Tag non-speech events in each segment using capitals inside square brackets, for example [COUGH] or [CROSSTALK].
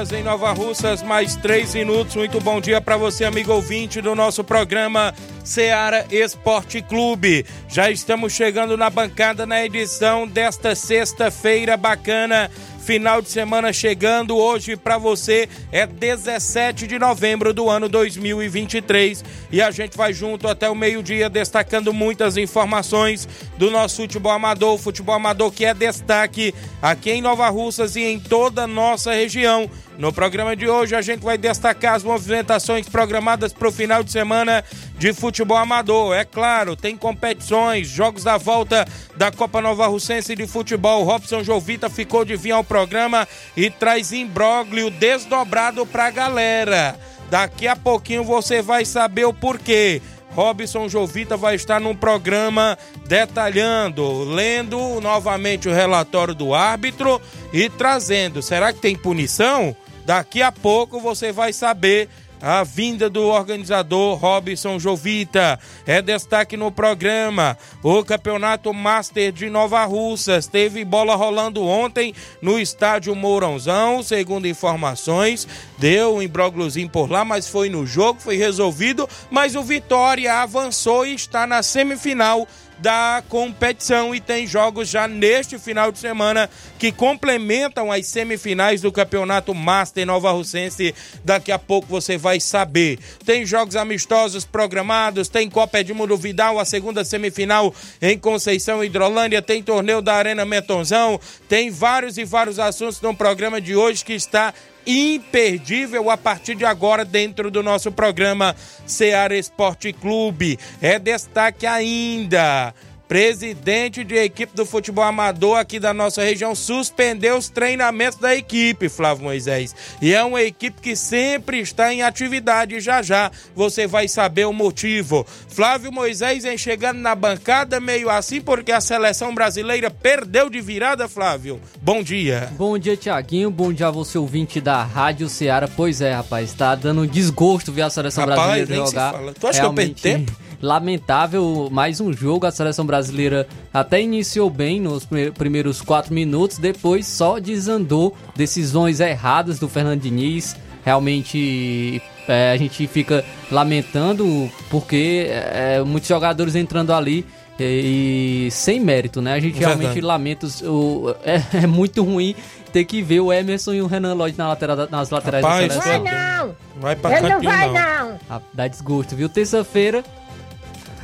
Horas em Nova Russas, mais 3 minutos. Muito bom dia para você, amigo ouvinte do nosso programa Seara Esporte Clube. Já estamos chegando na bancada na edição desta sexta-feira bacana Final de semana chegando hoje para você é 17 de novembro do ano 2023 e a gente vai junto até o meio-dia destacando muitas informações do nosso futebol amador, futebol amador que é destaque aqui em Nova Russas e em toda a nossa região. No programa de hoje a gente vai destacar as movimentações programadas para o final de semana de futebol amador. É claro, tem competições, jogos da volta da Copa Nova Russense de futebol. Robson Jovita ficou de vir ao programa e traz imbróglio desdobrado para a galera. Daqui a pouquinho você vai saber o porquê. Robson Jovita vai estar num programa detalhando, lendo novamente o relatório do árbitro e trazendo. Será que tem punição? Daqui a pouco você vai saber a vinda do organizador Robson Jovita. É destaque no programa. O Campeonato Master de Nova Russas teve bola rolando ontem no estádio Mourãozão, segundo informações. Deu um imbrógliozinho por lá, mas foi no jogo, foi resolvido. Mas o Vitória avançou e está na semifinal da competição e tem jogos já neste final de semana que complementam as semifinais do Campeonato Master Nova Russense. Daqui a pouco você vai saber. Tem jogos amistosos programados, tem Copa Edmundo Vidal, a segunda semifinal em Conceição Hidrolândia, tem torneio da Arena Metonzão, tem vários e vários assuntos no programa de hoje que está imperdível a partir de agora dentro do nosso programa Seara Esporte Clube. É destaque ainda presidente de equipe do futebol amador aqui da nossa região, suspendeu os treinamentos da equipe, Flávio Moisés. E é uma equipe que sempre está em atividade. Já já você vai saber o motivo. Flávio Moisés vem chegando na bancada meio assim porque a seleção brasileira perdeu de virada, Flávio. Bom dia. Bom dia, Tiaguinho. Bom dia a você, ouvinte da Rádio Ceará. Pois é, rapaz, tá dando desgosto ver a seleção rapaz, brasileira jogar. Tu acha Realmente... que eu perdi tempo? [LAUGHS] lamentável mais um jogo. A seleção brasileira até iniciou bem nos primeiros quatro minutos, depois só desandou. Decisões erradas do Fernando Diniz. Realmente é, a gente fica lamentando porque é, muitos jogadores entrando ali e, e sem mérito, né? A gente Verdade. realmente lamenta. O, é, é, muito ruim ter que ver o Emerson e o Renan Lloyd na lateral, nas laterais Rapaz, da seleção. Vai não! Vai pra Ele não vai não! não. Ah, dá desgosto, viu? Terça-feira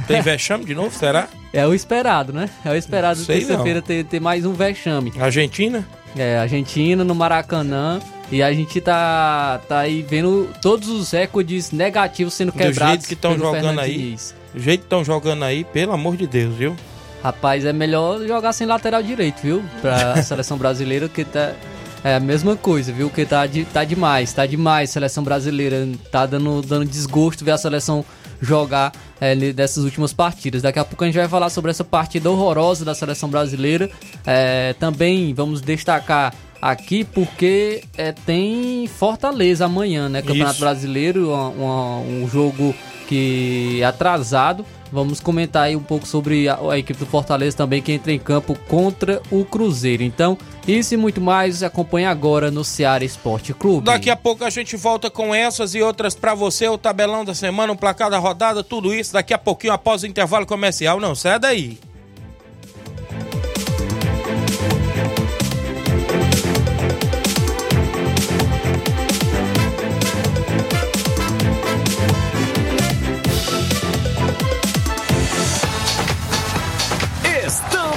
tem vexame de novo, será? É o esperado, né? É o esperado terça-feira ter, ter mais um vexame. Argentina? É, Argentina no Maracanã. E a gente tá, tá aí vendo todos os recordes negativos sendo quebrados. Do jeito que estão jogando aí. Do jeito que estão jogando aí, pelo amor de Deus, viu? Rapaz, é melhor jogar sem lateral direito, viu? Pra [LAUGHS] seleção brasileira, que tá. É a mesma coisa, viu? Que tá, de, tá demais, tá demais. Seleção brasileira tá dando, dando desgosto ver a seleção jogar é, dessas últimas partidas. Daqui a pouco a gente vai falar sobre essa partida horrorosa da seleção brasileira. É, também vamos destacar aqui porque é, tem Fortaleza amanhã, né? Campeonato Isso. Brasileiro, uma, uma, um jogo que é atrasado. Vamos comentar aí um pouco sobre a, a, equipe do Fortaleza também que entra em campo contra o Cruzeiro. Então, isso e muito mais acompanha agora no Ceará Esporte Clube. Daqui a pouco a gente volta com essas e outras para você, o tabelão da semana, o placar da rodada, tudo isso daqui a pouquinho após o intervalo comercial. Não sai daí.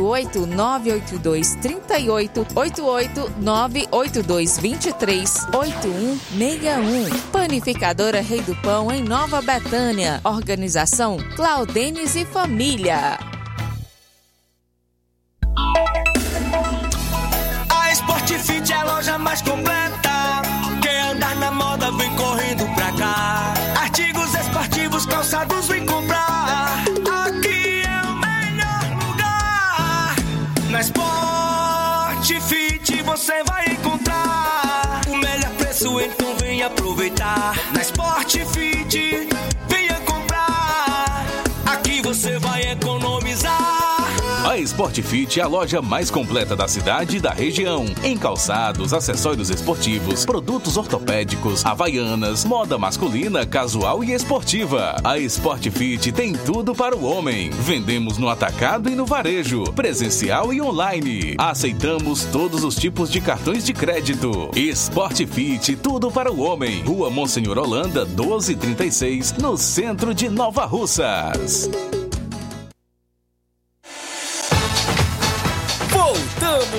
88 982 38 88 982 23 8161. Panificadora Rei do Pão, em Nova Betânia. Organização Claudenes e Família. A Sport Fit é a loja mais completa. Quer andar na moda, vem correndo pra cá. Artigos esportivos, calçados, A Sport Fit é a loja mais completa da cidade e da região. Em calçados, acessórios esportivos, produtos ortopédicos, havaianas, moda masculina, casual e esportiva. A Sport Fit tem tudo para o homem. Vendemos no atacado e no varejo, presencial e online. Aceitamos todos os tipos de cartões de crédito. Sport Fit, tudo para o homem. Rua Monsenhor Holanda, 1236, no centro de Nova Russas.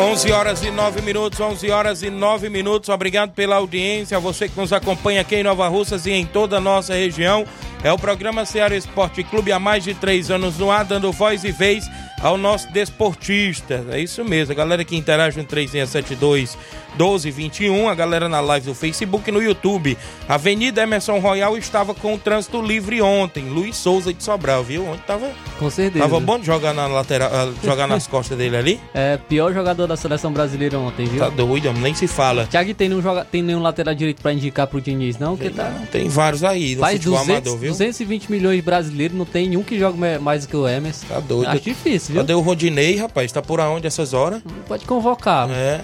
Onze horas e nove minutos, 11 horas e nove minutos. Obrigado pela audiência, você que nos acompanha aqui em Nova Russas e em toda a nossa região. É o programa Ceará Esporte Clube há mais de três anos no ar, dando voz e vez ao nosso desportista. É isso mesmo, a galera que interage no 3672 1221, a galera na live do Facebook e no YouTube. Avenida Emerson Royal estava com o trânsito livre ontem. Luiz Souza de Sobral, viu? Ontem tava, Com certeza. tava bom de jogar na lateral, ah, jogar nas [LAUGHS] costas dele ali. É, pior jogador da seleção brasileira ontem, viu? Tá doido, nem se fala. Thiago tem nenhum, joga... tem nenhum lateral direito pra indicar pro Diniz, não? Que tá... Tem vários aí no Faz futebol 200, amador, viu? 220 milhões de brasileiros, não tem nenhum que joga mais do que o Emerson. Tá doido. Acho difícil, viu? Cadê o Rodinei, rapaz? Tá por aonde essas horas? Pode convocar. É.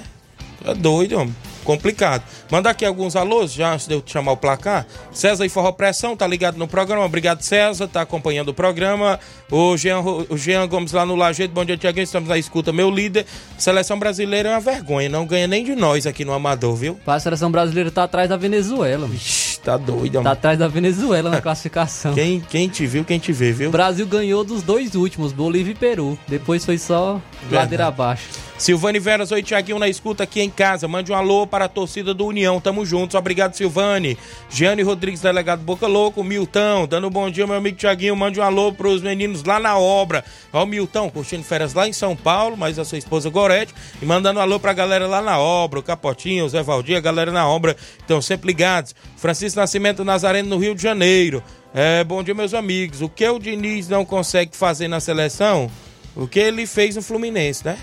Tá doido, homem. Complicado. Manda aqui alguns alôs, já antes de eu chamar o placar. César e Forró Pressão, tá ligado no programa. Obrigado, César, tá acompanhando o programa. O Jean, o Jean Gomes lá no Lajeito. Bom dia, Tiaguinho. Estamos na escuta, meu líder. Seleção brasileira é uma vergonha. Não ganha nem de nós aqui no Amador, viu? A seleção brasileira tá atrás da Venezuela. mano. Ixi, tá doido, Tá homem. atrás da Venezuela na classificação. Quem, quem te viu, quem te vê, viu? O Brasil ganhou dos dois últimos, Bolívia e Peru. Depois foi só ladeira abaixo. Silvane Veras, oi Tiaguinho na escuta aqui em casa. Mande um alô para a torcida do União. Tamo juntos. Obrigado, Silvane. Giane Rodrigues, delegado Boca Louco. Milton, dando um bom dia, meu amigo Tiaguinho. Mande um alô pros meninos lá na obra. Ó, o Milton, curtindo férias lá em São Paulo, mas a sua esposa Gorete. E mandando um alô pra galera lá na obra. O Capotinho, o Zé Valdir, a galera na obra. Estão sempre ligados. Francisco Nascimento Nazareno, no Rio de Janeiro. É, bom dia, meus amigos. O que o Diniz não consegue fazer na seleção? O que ele fez no Fluminense, né?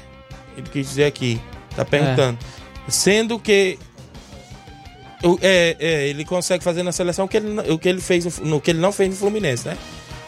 Ele quis dizer aqui, tá perguntando. Sendo que o- é, é, ele consegue fazer na seleção o que ele, não- o que ele fez no, no que ele não fez no Fluminense, né?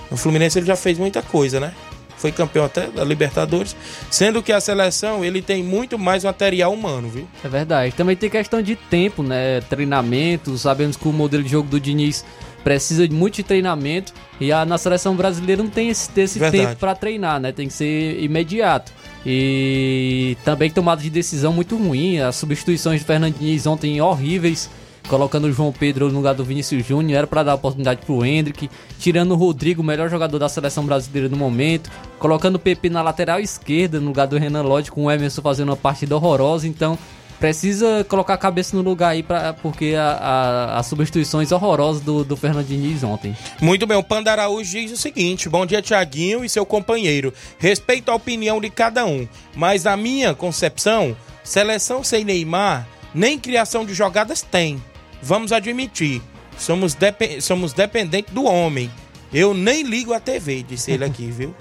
No Fluminense ele já fez muita coisa, né? Foi campeão até da Libertadores, sendo que a seleção ele tem muito mais material humano, viu? É verdade. Também tem questão de tempo, né? Treinamento. Sabemos que o modelo de jogo do Diniz precisa de muito de treinamento. E a, na seleção brasileira não tem esse, esse tempo para treinar, né? Tem que ser imediato. E também tomada de decisão muito ruim. As substituições de Fernando Diniz ontem horríveis. Colocando o João Pedro no lugar do Vinícius Júnior, era para dar oportunidade pro Hendrick, tirando o Rodrigo, melhor jogador da seleção brasileira no momento, colocando o PP na lateral esquerda, no lugar do Renan Lodge, com o Emerson fazendo uma partida horrorosa. Então, precisa colocar a cabeça no lugar aí, pra, porque a, a- as substituições horrorosas do, do Fernando Diniz ontem. Muito bem, o Panda Araújo diz o seguinte: bom dia, Tiaguinho e seu companheiro. Respeito a opinião de cada um, mas na minha concepção, seleção sem Neymar, nem criação de jogadas tem. Vamos admitir, somos, somos dependentes do homem. Eu nem ligo a TV, disse ele aqui, [LAUGHS] viu?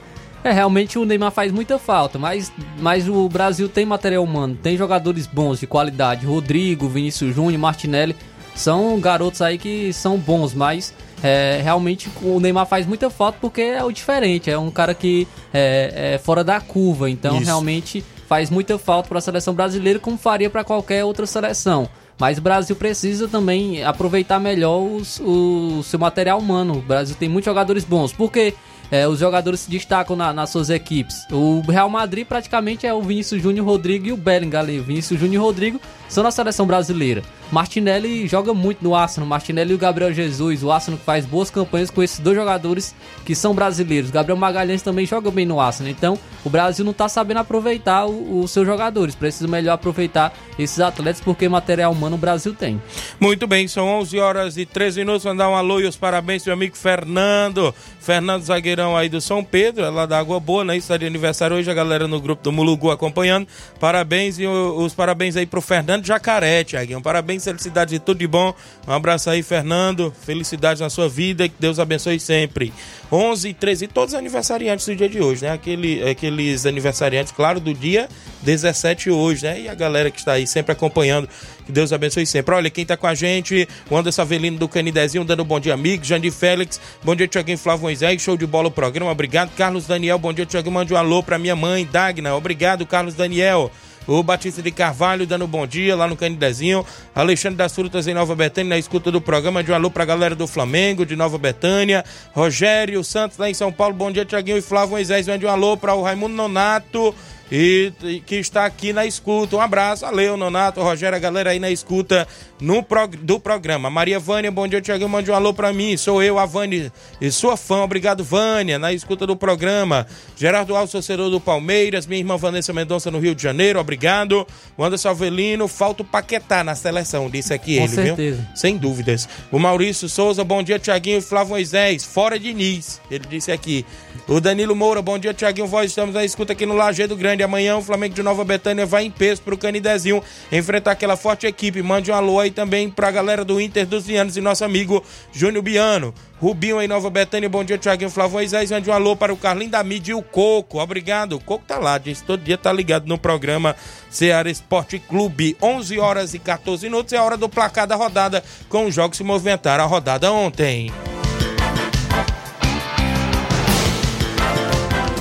É, realmente o Neymar faz muita falta, mas, mas o Brasil tem material humano, tem jogadores bons, de qualidade. Rodrigo, Vinícius Júnior, Martinelli, são garotos aí que são bons, mas é, realmente o Neymar faz muita falta porque é o diferente, é um cara que é, é fora da curva, então Isso. realmente faz muita falta para a seleção brasileira, como faria para qualquer outra seleção. Mas o Brasil precisa também aproveitar melhor os- o seu material humano. O Brasil tem muitos jogadores bons. Porque é, os jogadores se destacam na- nas suas equipes. O Real Madrid praticamente é o Vinícius Júnior Rodrigo e o Bellingham ali. O Vinícius Júnior e Rodrigo são na seleção brasileira. Martinelli joga muito no Arsenal. Martinelli e o Gabriel Jesus. O Arsenal faz boas campanhas com esses dois jogadores que são brasileiros. Gabriel Magalhães também joga bem no Arsenal. Então o Brasil não está sabendo aproveitar os seus jogadores. Precisa melhor aproveitar esses atletas porque material humano o Brasil tem. Muito bem, são 11 horas e 13 minutos. Mandar um alô e os parabéns meu amigo Fernando. Fernando Zagueirão aí do São Pedro, é lá da Água Boa, né? Está de aniversário hoje, a galera no grupo do Mulugu acompanhando. Parabéns e os parabéns aí pro Fernando Jacaré, Tiaguinho. Parabéns, felicidade e tudo de bom. Um abraço aí, Fernando. Felicidade na sua vida e que Deus abençoe sempre. 11 e 13, e todos os aniversariantes do dia de hoje, né? Aquele, aqueles aniversariantes, claro, do dia 17 hoje, né? E a galera que está aí sempre acompanhando. Que Deus abençoe sempre. Olha, quem tá com a gente, o Anderson Avelino do Canidezinho, dando um bom dia, amigo. Jandir Félix, bom dia, Tiaguinho Flávio Moisés, show de bola o programa, obrigado. Carlos Daniel, bom dia, Tiaguinho, mande um alô pra minha mãe, Dagna, obrigado, Carlos Daniel. O Batista de Carvalho dando bom dia lá no Canidezinho. Alexandre das Frutas em Nova Betânia, na escuta do programa. De um alô pra galera do Flamengo, de Nova Betânia. Rogério Santos lá em São Paulo. Bom dia, Tiaguinho e Flávio Moisés. Mande um alô para o Raimundo Nonato. E, e que está aqui na escuta. Um abraço, valeu, Nonato, Rogério, a galera aí na escuta no prog- do programa. Maria Vânia, bom dia, Tiaguinho, mande um alô pra mim. Sou eu, a Vânia, e sua fã. Obrigado, Vânia, na escuta do programa. Gerardo Alves, torcedor do Palmeiras. Minha irmã Vanessa Mendonça no Rio de Janeiro, obrigado. O Anderson Avelino, falta o Paquetá na seleção, disse aqui Com ele, certeza. viu? Sem dúvidas. O Maurício Souza, bom dia, Tiaguinho e Flávio Moisés, fora de Nis, ele disse aqui. O Danilo Moura, bom dia, Tiaguinho, voz, estamos na escuta aqui no Lajeado Grande. Amanhã o Flamengo de Nova Betânia vai em peso pro Canidezinho enfrentar aquela forte equipe. Mande um alô aí também pra galera do Inter dos Vianos e nosso amigo Júnior Biano. Rubinho em Nova Betânia, bom dia, Tiaguinho Flávio Moisés. Mande um alô para o Carlinho da Mídia e o Coco. Obrigado. O Coco tá lá, diz todo dia tá ligado no programa Ceará Esporte Clube. 11 horas e 14 minutos é a hora do placar da rodada com os jogos se movimentaram a rodada ontem.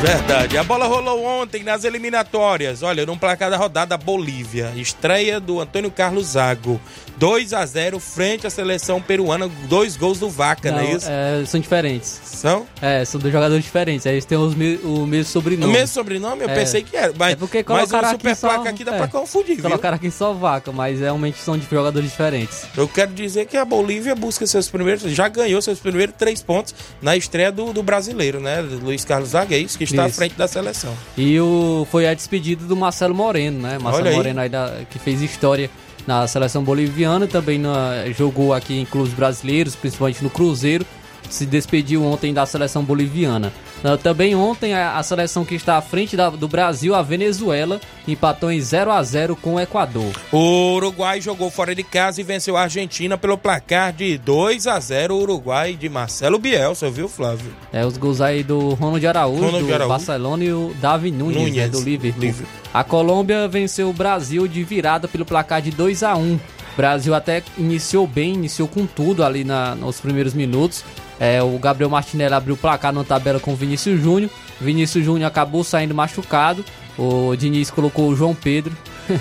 Verdade. A bola rolou ontem nas eliminatórias. Olha, num placar da rodada, Bolívia. Estreia do Antônio Carlos Zago. 2 a 0 frente à seleção peruana. Dois gols do Vaca, não, é isso? é, são diferentes. São? É, são dois jogadores diferentes. Eles têm os o mesmo O sobrenome. mesmo sobrenome? Eu É. pensei que era. Mas, É porque mas o super só- placa aqui dá é. pra confundir, viu? Colocaram aqui só vaca, mas realmente são de jogadores diferentes. Eu quero dizer que a Bolívia busca seus primeiros. Já ganhou seus primeiros três pontos na estreia do, do brasileiro, né? Luiz Carlos Zagueis, que está à Isso. frente da seleção. E o, foi a despedida do Marcelo Moreno, né? Marcelo Olha. Moreno aí da- que fez história na seleção boliviana, também na- jogou aqui em clubes brasileiros, principalmente no Cruzeiro. Se despediu ontem da seleção boliviana. Ah, Também ontem a, a seleção que está à frente da- do Brasil, a Venezuela, empatou em 0 a 0 com o Equador. O Uruguai jogou fora de casa e venceu a Argentina pelo placar de 2 a 0 o Uruguai de Marcelo Bielsa, viu, Flávio? É, os gols aí do Ronald Araújo, Ronald do Araújo. Barcelona e o Davi Nunes, Nunes, né, do Liverpool. Liverpool. A Colômbia venceu o Brasil de virada pelo placar de 2 a 1 O Brasil até iniciou bem, iniciou com tudo ali na- nos primeiros minutos. É, o Gabriel Martinelli abriu o placar na tabela com o Vinícius Júnior. Vinícius Júnior acabou saindo machucado. O Diniz colocou o João Pedro. [LAUGHS]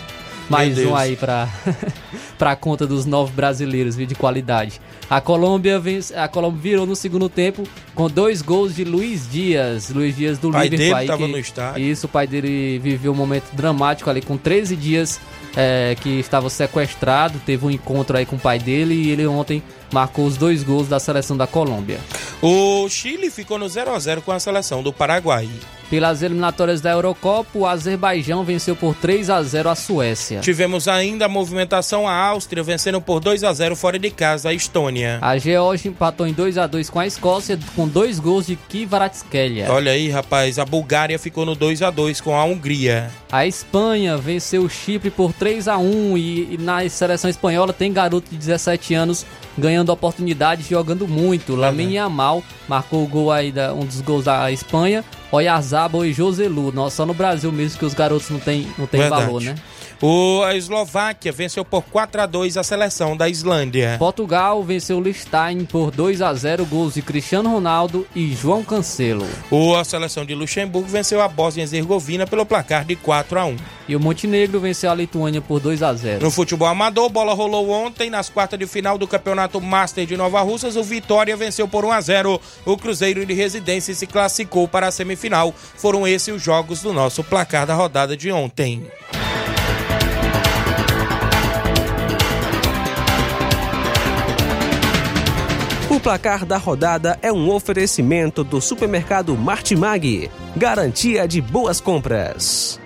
Mais um aí para [LAUGHS] para conta dos novos brasileiros de qualidade. A Colômbia vence, a Colômbia virou no segundo tempo com dois gols de Luiz Dias. Luiz Dias do pai Liverpool. dele aí, tava que- no estádio. Isso, o pai dele viveu um momento dramático ali com 13 dias é, que estava sequestrado. Teve um encontro aí com o pai dele e ele ontem marcou os dois gols da seleção da Colômbia. O Chile ficou no 0 a 0 com a seleção do Paraguai. Pelas eliminatórias da Eurocopa, o Azerbaijão venceu por 3 a 0 a Suécia. Tivemos ainda a movimentação a Áustria vencendo por 2 a 0 fora de casa a Estônia. A Geórgia empatou em 2 a 2 com a Escócia com dois gols de Kvaratskhelia. Olha aí, rapaz, a Bulgária ficou no 2 a 2 com a Hungria. A Espanha venceu o Chipre por 3 a 1 e, e na seleção espanhola tem garoto de 17 anos ganhando oportunidades, jogando muito. Lamine Yamal marcou o gol aí da, um dos gols da Espanha. Oyarzabal e Joselu. Só no Brasil mesmo que os garotos não tem, não tem Verdade. valor, né? O, a Eslováquia venceu por 4 a 2 a seleção da Islândia. Portugal venceu o Liechtenstein por 2 a 0 gols de Cristiano Ronaldo e João Cancelo. O, a seleção de Luxemburgo venceu a Bósnia e Herzegovina pelo placar de 4 a 1. E o Montenegro venceu a Lituânia por 2 a 0 No futebol amador, bola rolou ontem nas quartas de final do Campeonato Master de Nova Russas. O Vitória venceu por 1 a 0 o Cruzeiro de Residência se classificou para a semifinal. Foram esses os jogos do nosso placar da rodada de ontem. O placar da rodada é um oferecimento do supermercado Martimag. Garantia de boas compras.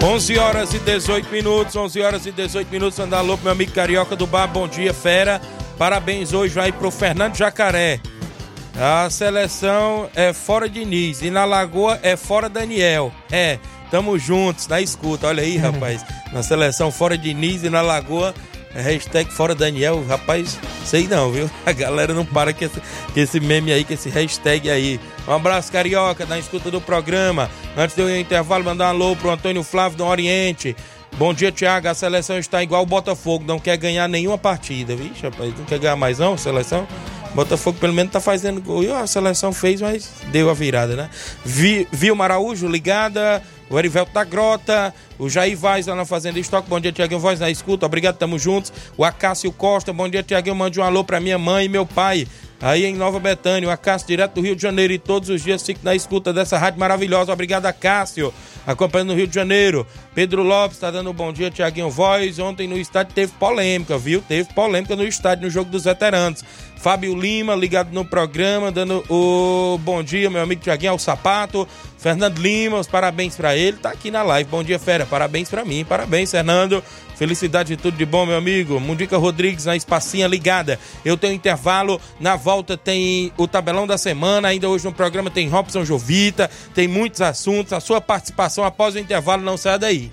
Onze horas e 18 minutos, 11 horas e 18 minutos. Andar louco, meu amigo carioca do bar. Bom dia, fera. Parabéns hoje vai pro Fernando Jacaré. A seleção é fora Diniz e na Lagoa é fora Daniel. É, tamo juntos na escuta. Olha aí, rapaz. [LAUGHS] Na seleção fora Diniz e na Lagoa é hashtag fora Daniel. Rapaz, sei não, viu? [LAUGHS] A galera não para com esse, com esse meme aí, com esse hashtag aí. Um abraço, carioca, na escuta do programa. Antes de eu ir ao intervalo, mandar um alô pro Antônio Flávio do Oriente. Bom dia, Thiago. A seleção está igual o Botafogo, não quer ganhar nenhuma partida. Vixe, rapaz, não quer ganhar mais não, seleção? Botafogo pelo menos tá fazendo gol. E a seleção fez, mas deu a virada, né? Vi, Vilma Araújo ligada, o Erivelto da Grota, o Jair Vaz lá na Fazenda Estoque. Bom dia, Tiaguinho Voz na escuta. Obrigado, tamo juntos. O Acácio Costa, bom dia, Tiaguinho. Mande um alô pra minha mãe e meu pai. Aí em Nova Betânia, o Acácio direto do Rio de Janeiro e todos os dias fico na escuta dessa rádio maravilhosa. Obrigado, Acácio. Acompanhando no Rio de Janeiro. Pedro Lopes tá dando um bom dia, Tiaguinho Voz. Ontem no estádio teve polêmica, viu? Teve polêmica no estádio, no jogo dos veteranos. Fábio Lima, ligado no programa, dando o bom dia, meu amigo Tiaguinho, ao sapato. Fernando Lima, os parabéns pra ele. Tá aqui na live. Bom dia, fera. Parabéns pra mim. Parabéns, Fernando. Felicidade de tudo de bom, meu amigo. Mundica Rodrigues na espacinha ligada. Eu tenho intervalo. Na volta tem o tabelão da semana. Ainda hoje no programa tem Robson Jovita. Tem muitos assuntos. A sua participação após o intervalo não sai daí.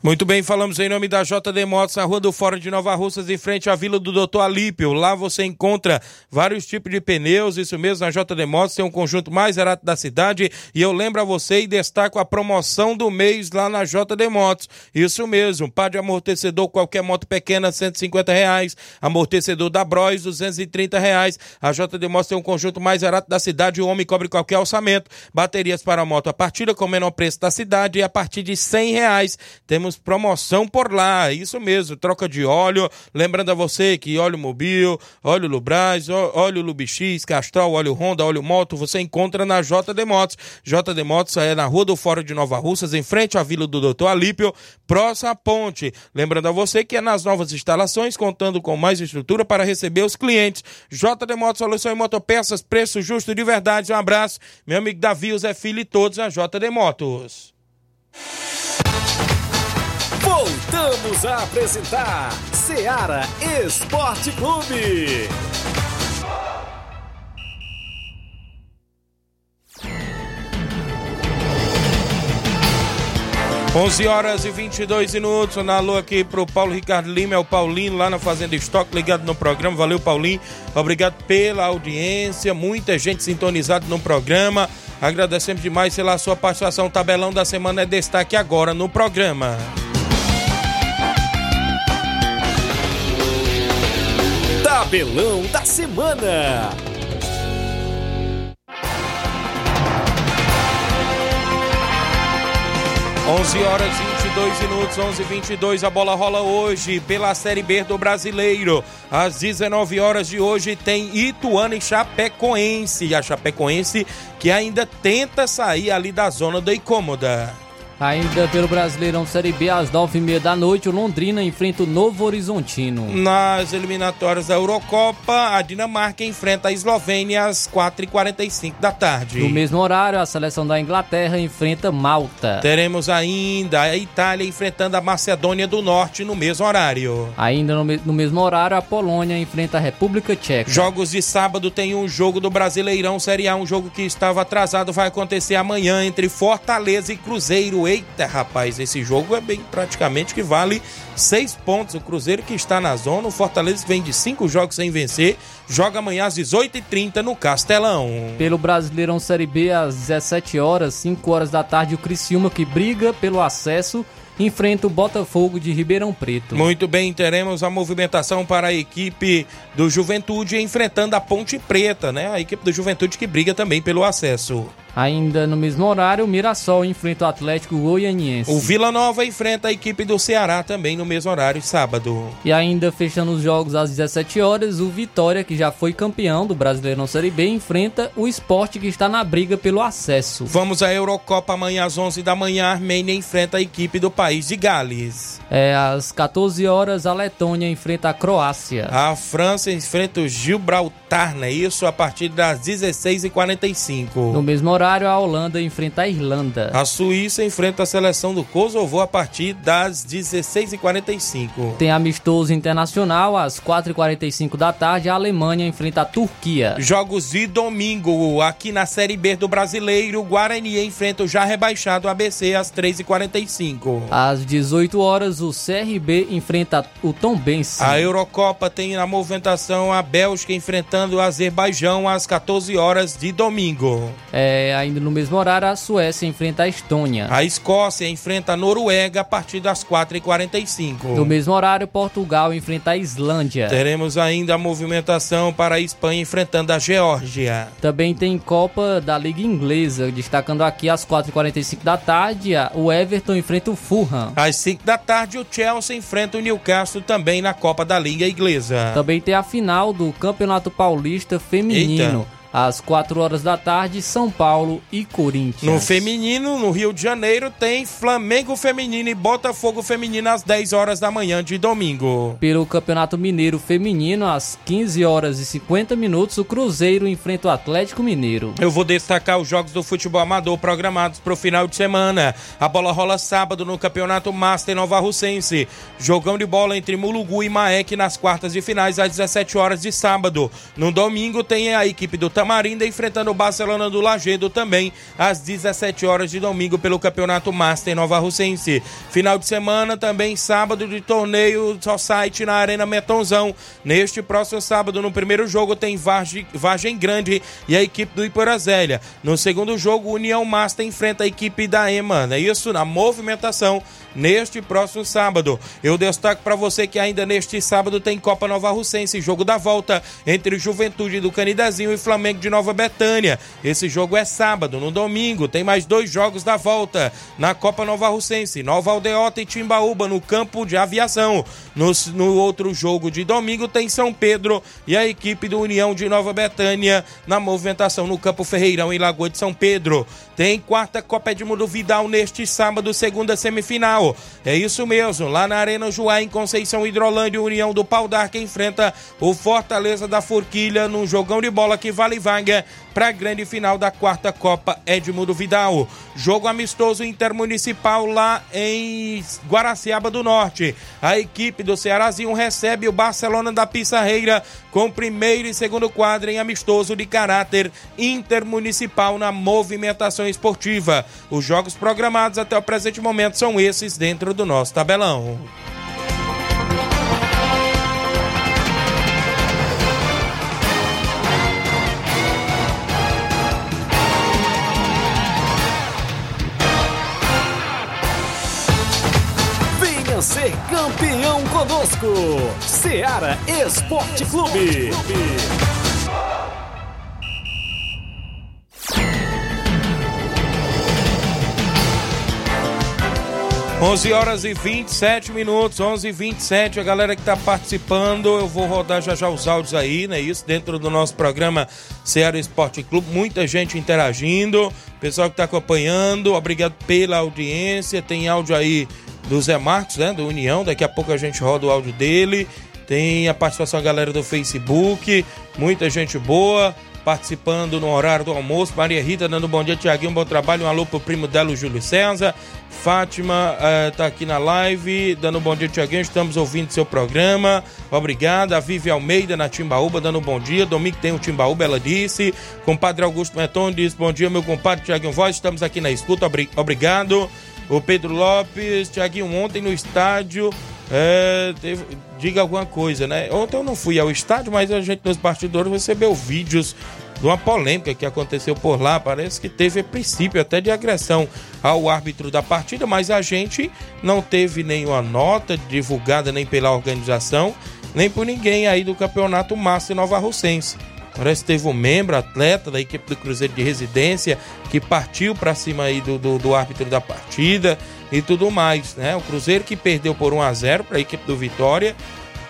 Muito bem, falamos em nome da JD Motos, na Rua do Fórum de Nova Russas, em frente à Vila do Doutor Alípio. Lá você encontra vários tipos de pneus, isso mesmo, na JD Motos tem um conjunto mais barato da cidade. E eu lembro a você e destaco a promoção do mês lá na JD Motos. Isso mesmo, par de amortecedor, qualquer moto pequena, 150 reais. Amortecedor da Bros, 230 reais. A JD Motos tem um conjunto mais barato da cidade, o homem cobre qualquer orçamento. Baterias para moto a partilha com o menor preço da cidade e a partir de 100 reais. Temos teremos promoção por lá, isso mesmo, troca de óleo. Lembrando a você que óleo Mobil, óleo Lubraz, ó- óleo Lubix, Castrol, óleo Honda, óleo Moto, você encontra na JD Motos. JD Motos é na Rua do Fórum de Nova Russas, em frente à Vila do Doutor Alípio, próxima ponte. Lembrando a você que é nas novas instalações, contando com mais estrutura para receber os clientes. JD Motos, solução em motopeças, preço justo de verdade. Um abraço, meu amigo Davi, Zé Filho e todos a JD Motos. Voltamos a apresentar Seara Esporte Clube. 11 horas e 22 minutos. Na alô aqui pro Paulo Ricardo Lima, é o Paulinho lá na Fazenda Estoque, ligado no programa. Valeu, Paulinho. Obrigado pela audiência. Muita gente sintonizada no programa. Agradecemos demais pela sua participação. O tabelão da semana é destaque agora no programa. Tabelão da semana. Onze horas 22 minutos, 11 22 A bola rola hoje pela Série B do Brasileiro. Às 19 horas de hoje tem Ituano e Chapecoense. A Chapecoense que ainda tenta sair ali da zona da incômoda. Ainda pelo Brasileirão Série B, às 9h30 da noite, o Londrina enfrenta o Novo Horizontino. Nas eliminatórias da Eurocopa, a Dinamarca enfrenta a Eslovênia às 4h45 da tarde. No mesmo horário, a seleção da Inglaterra enfrenta Malta. Teremos ainda a Itália enfrentando a Macedônia do Norte no mesmo horário. Ainda no, me- no mesmo horário, a Polônia enfrenta a República Tcheca. Jogos de sábado tem um jogo do Brasileirão Série A, um jogo que estava atrasado, vai acontecer amanhã entre Fortaleza e Cruzeiro. Eita, rapaz, esse jogo é bem praticamente que vale seis pontos. O Cruzeiro que está na zona, o Fortaleza vem de cinco jogos sem vencer, joga amanhã às 18h30 no Castelão. Pelo Brasileirão Série B, às 17 horas, 5 horas da tarde, o Criciúma, que briga pelo acesso, enfrenta o Botafogo de Ribeirão Preto. Muito bem, teremos a movimentação para a equipe do Juventude enfrentando a Ponte Preta, né? A equipe do Juventude que briga também pelo acesso. Ainda no mesmo horário, o Mirassol enfrenta o Atlético Goianiense. O Vila Nova enfrenta a equipe do Ceará também no mesmo horário, sábado. E ainda fechando os jogos às 17 horas, o Vitória, que já foi campeão do Brasileirão Série B, enfrenta o Esporte, que está na briga pelo acesso. Vamos à Eurocopa amanhã às 11 da manhã. A Armênia enfrenta a equipe do país de Gales. É, às 14 horas, a Letônia enfrenta a Croácia. A França enfrenta o Gibraltar, não é isso? A partir das 16h45. No mesmo horário, a Holanda enfrenta a Irlanda. A Suíça enfrenta a seleção do Kosovo a partir das 16h45. Tem amistoso internacional às 4h45 da tarde. A Alemanha enfrenta a Turquia. Jogos de domingo, aqui na Série B do Brasileiro, o Guarani enfrenta o já rebaixado ABC às 3h45. Às 18 horas, o CRB enfrenta o Tombense. A Eurocopa tem na movimentação a Bélgica enfrentando o Azerbaijão às 14 horas de domingo. É, ainda no mesmo horário, a Suécia enfrenta a Estônia. A Escócia enfrenta a Noruega a partir das 4h45. No mesmo horário, Portugal enfrenta a Islândia. Teremos ainda a movimentação para a Espanha enfrentando a Geórgia. Também tem Copa da Liga Inglesa, destacando aqui às 4h45 da tarde, o Everton enfrenta o Fulham. Às 5 da tarde, o Chelsea enfrenta o Newcastle também na Copa da Liga Inglesa. Também tem a final do Campeonato Paulista Feminino. Eita. Às 4 horas da tarde, São Paulo e Corinthians. No feminino, no Rio de Janeiro, tem Flamengo Feminino e Botafogo Feminino às 10 horas da manhã de domingo. Pelo Campeonato Mineiro Feminino, às 15 horas e 50 minutos, o Cruzeiro enfrenta o Atlético Mineiro. Eu vou destacar os jogos do futebol amador programados para o final de semana. A bola rola sábado no Campeonato Master Nova Russense. Jogão de bola entre Mulugu e Maek nas quartas de finais às 17 horas de sábado. No domingo tem a equipe do Tamarinda enfrentando o Barcelona do Lagedo também às 17 horas de domingo pelo Campeonato Master Nova Russense. Final de semana também sábado de torneio Society na Arena Metonzão. Neste próximo sábado no primeiro jogo tem Vargem, Vargem Grande e a equipe do Iporazélia. No segundo jogo, União Master enfrenta a equipe da EMA. É isso na movimentação neste próximo sábado. Eu destaco para você que ainda neste sábado tem Copa Nova Russense, jogo da volta entre Juventude do Canidezinho e Flamengo Flamengo de Nova Betânia. Esse jogo é sábado. No domingo tem mais dois jogos da volta na Copa Nova Russense. Nova Aldeota e Timbaúba no campo de aviação. No, no outro jogo de domingo tem São Pedro e a equipe do União de Nova Betânia na movimentação no Campo Ferreirão em Lagoa de São Pedro. Tem quarta Copa Edmundo Vidal neste sábado, segunda semifinal. É isso mesmo, lá na Arena Joá, em Conceição Hidrolândia, União do Pau d'Arca enfrenta o Fortaleza da Forquilha num jogão de bola que vale vaga para a grande final da quarta Copa Edmundo Vidal. Jogo amistoso intermunicipal lá em Guaraciaba do Norte. A equipe do Cearazinho recebe o Barcelona da Pissarreira com primeiro e segundo quadro em amistoso de caráter intermunicipal na movimentação esportiva. Os jogos programados até o presente momento são esses dentro do nosso tabelão. Ser campeão conosco. Seara Esporte Clube. 11 horas e 27 minutos, 11 e 27 a galera que está participando, eu vou rodar já já os áudios aí, né? Isso dentro do nosso programa Ceará Esporte Clube, muita gente interagindo, pessoal que está acompanhando, obrigado pela audiência. Tem áudio aí do Zé Marcos, né? Do União, daqui a pouco a gente roda o áudio dele. Tem a participação da galera do Facebook, muita gente boa participando no horário do almoço. Maria Rita dando um bom dia, Tiaguinho, bom trabalho. Um alô pro primo dela, o Júlio César. Fátima está aqui na live, dando um bom dia, Tiaguinho. Estamos ouvindo seu programa. Obrigada. A Vivi Almeida na Timbaúba, dando um bom dia. Domingo tem o Timbaúba, ela disse. Compadre Augusto Meton diz: Bom dia, meu compadre Tiaguinho Voz. Estamos aqui na escuta. Obrigado. O Pedro Lopes, Tiaguinho, ontem no estádio. É, teve, diga alguma coisa, né? Ontem eu não fui ao estádio, mas a gente nos bastidores recebeu vídeos de uma polêmica que aconteceu por lá. Parece que teve princípio até de agressão ao árbitro da partida, mas a gente não teve nenhuma nota divulgada nem pela organização, nem por ninguém aí do Campeonato Master Nova Russense. Parece que teve um membro, atleta da equipe do Cruzeiro de Residência, que partiu para cima aí do, do, do, árbitro da partida e tudo mais, né? O Cruzeiro que perdeu por 1 a 0 para a equipe do Vitória.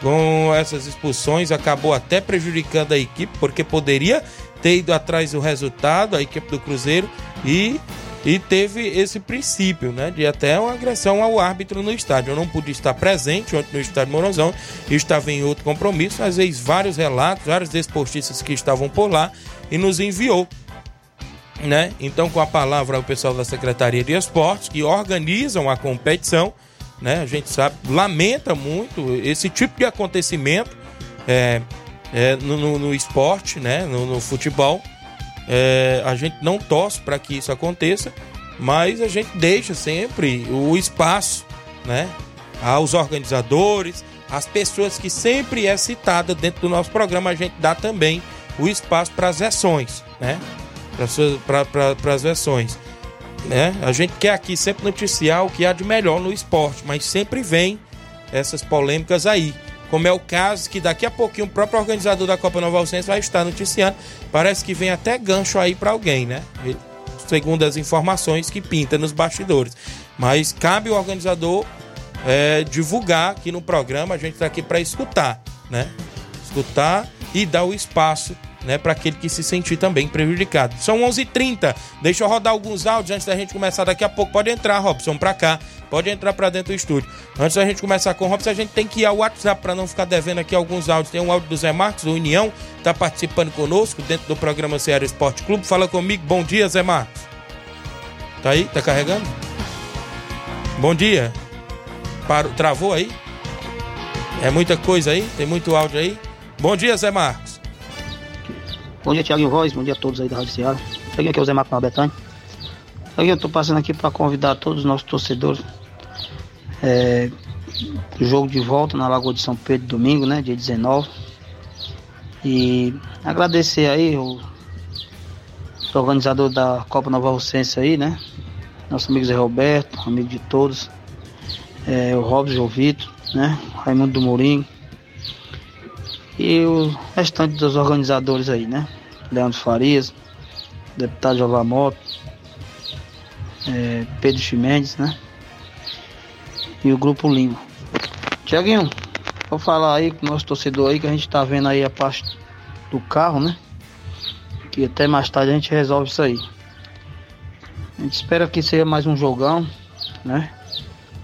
Com essas expulsões, acabou até prejudicando a equipe, porque poderia ter ido atrás do resultado, a equipe do Cruzeiro, e, e teve esse princípio, né? De até uma agressão ao árbitro no estádio. Eu não pude estar presente ontem no estádio Morozão, estava em outro compromisso, mas fez vários relatos, vários desportistas que estavam por lá e nos enviou. Né? Então, com a palavra o pessoal da Secretaria de Esportes, que organizam a competição, né? A gente sabe, lamenta muito esse tipo de acontecimento. É, é, no, no, no, esporte, né, no, no futebol. É, a gente não torce para que isso aconteça, mas a gente deixa sempre o espaço né, aos organizadores, às pessoas que sempre é citada dentro do nosso programa, a gente dá também o espaço para as versões, né? Para as versões. Né? A gente quer aqui sempre noticiar o que há de melhor no esporte, mas sempre vem essas polêmicas aí como é o caso que daqui a pouquinho o próprio organizador da Copa Nova Alcense vai estar noticiando. Parece que vem até gancho aí para alguém, né? Segundo as informações que pinta nos bastidores. Mas cabe o organizador é, divulgar aqui no programa. A gente está aqui para escutar, né? Escutar e dar o espaço né, para aquele que se sentir também prejudicado. São 11:30. h 30 Deixa eu rodar alguns áudios antes da gente começar daqui a pouco. Pode entrar, Robson, para cá. Pode entrar para dentro do estúdio. Antes da gente começar com o Robson, a gente tem que ir ao WhatsApp para não ficar devendo aqui alguns áudios. Tem um áudio do Zé Marcos, do União, tá participando conosco dentro do programa Ceará Esporte Clube. Fala comigo. Bom dia, Zé Marcos. Tá aí? Tá carregando? Bom dia. Parou, travou aí? É muita coisa aí? Tem muito áudio aí? Bom dia, Zé Marcos. Bom dia, Tiago Voz. Bom dia a todos aí da Rádio Ceará. Cheguei aqui é o Zé Marcos na Betânia. Aí eu tô passando aqui para convidar todos os nossos torcedores é, o jogo de volta na Lagoa de São Pedro domingo, né? Dia 19. E agradecer aí o, o organizador da Copa Nova Rocense aí, né? Nosso amigo Zé Roberto, amigo de todos. É, o Robson João Vitor, né? Raimundo do Mourinho. E o restante dos organizadores aí, né? Leandro Farias, deputado Jovar Moto, é, Pedro Chimendes, né? E o Grupo Lima. Tiaguinho, vou falar aí com o nosso torcedor aí que a gente tá vendo aí a parte do carro, né? Que até mais tarde a gente resolve isso aí. A gente espera que seja mais um jogão, né?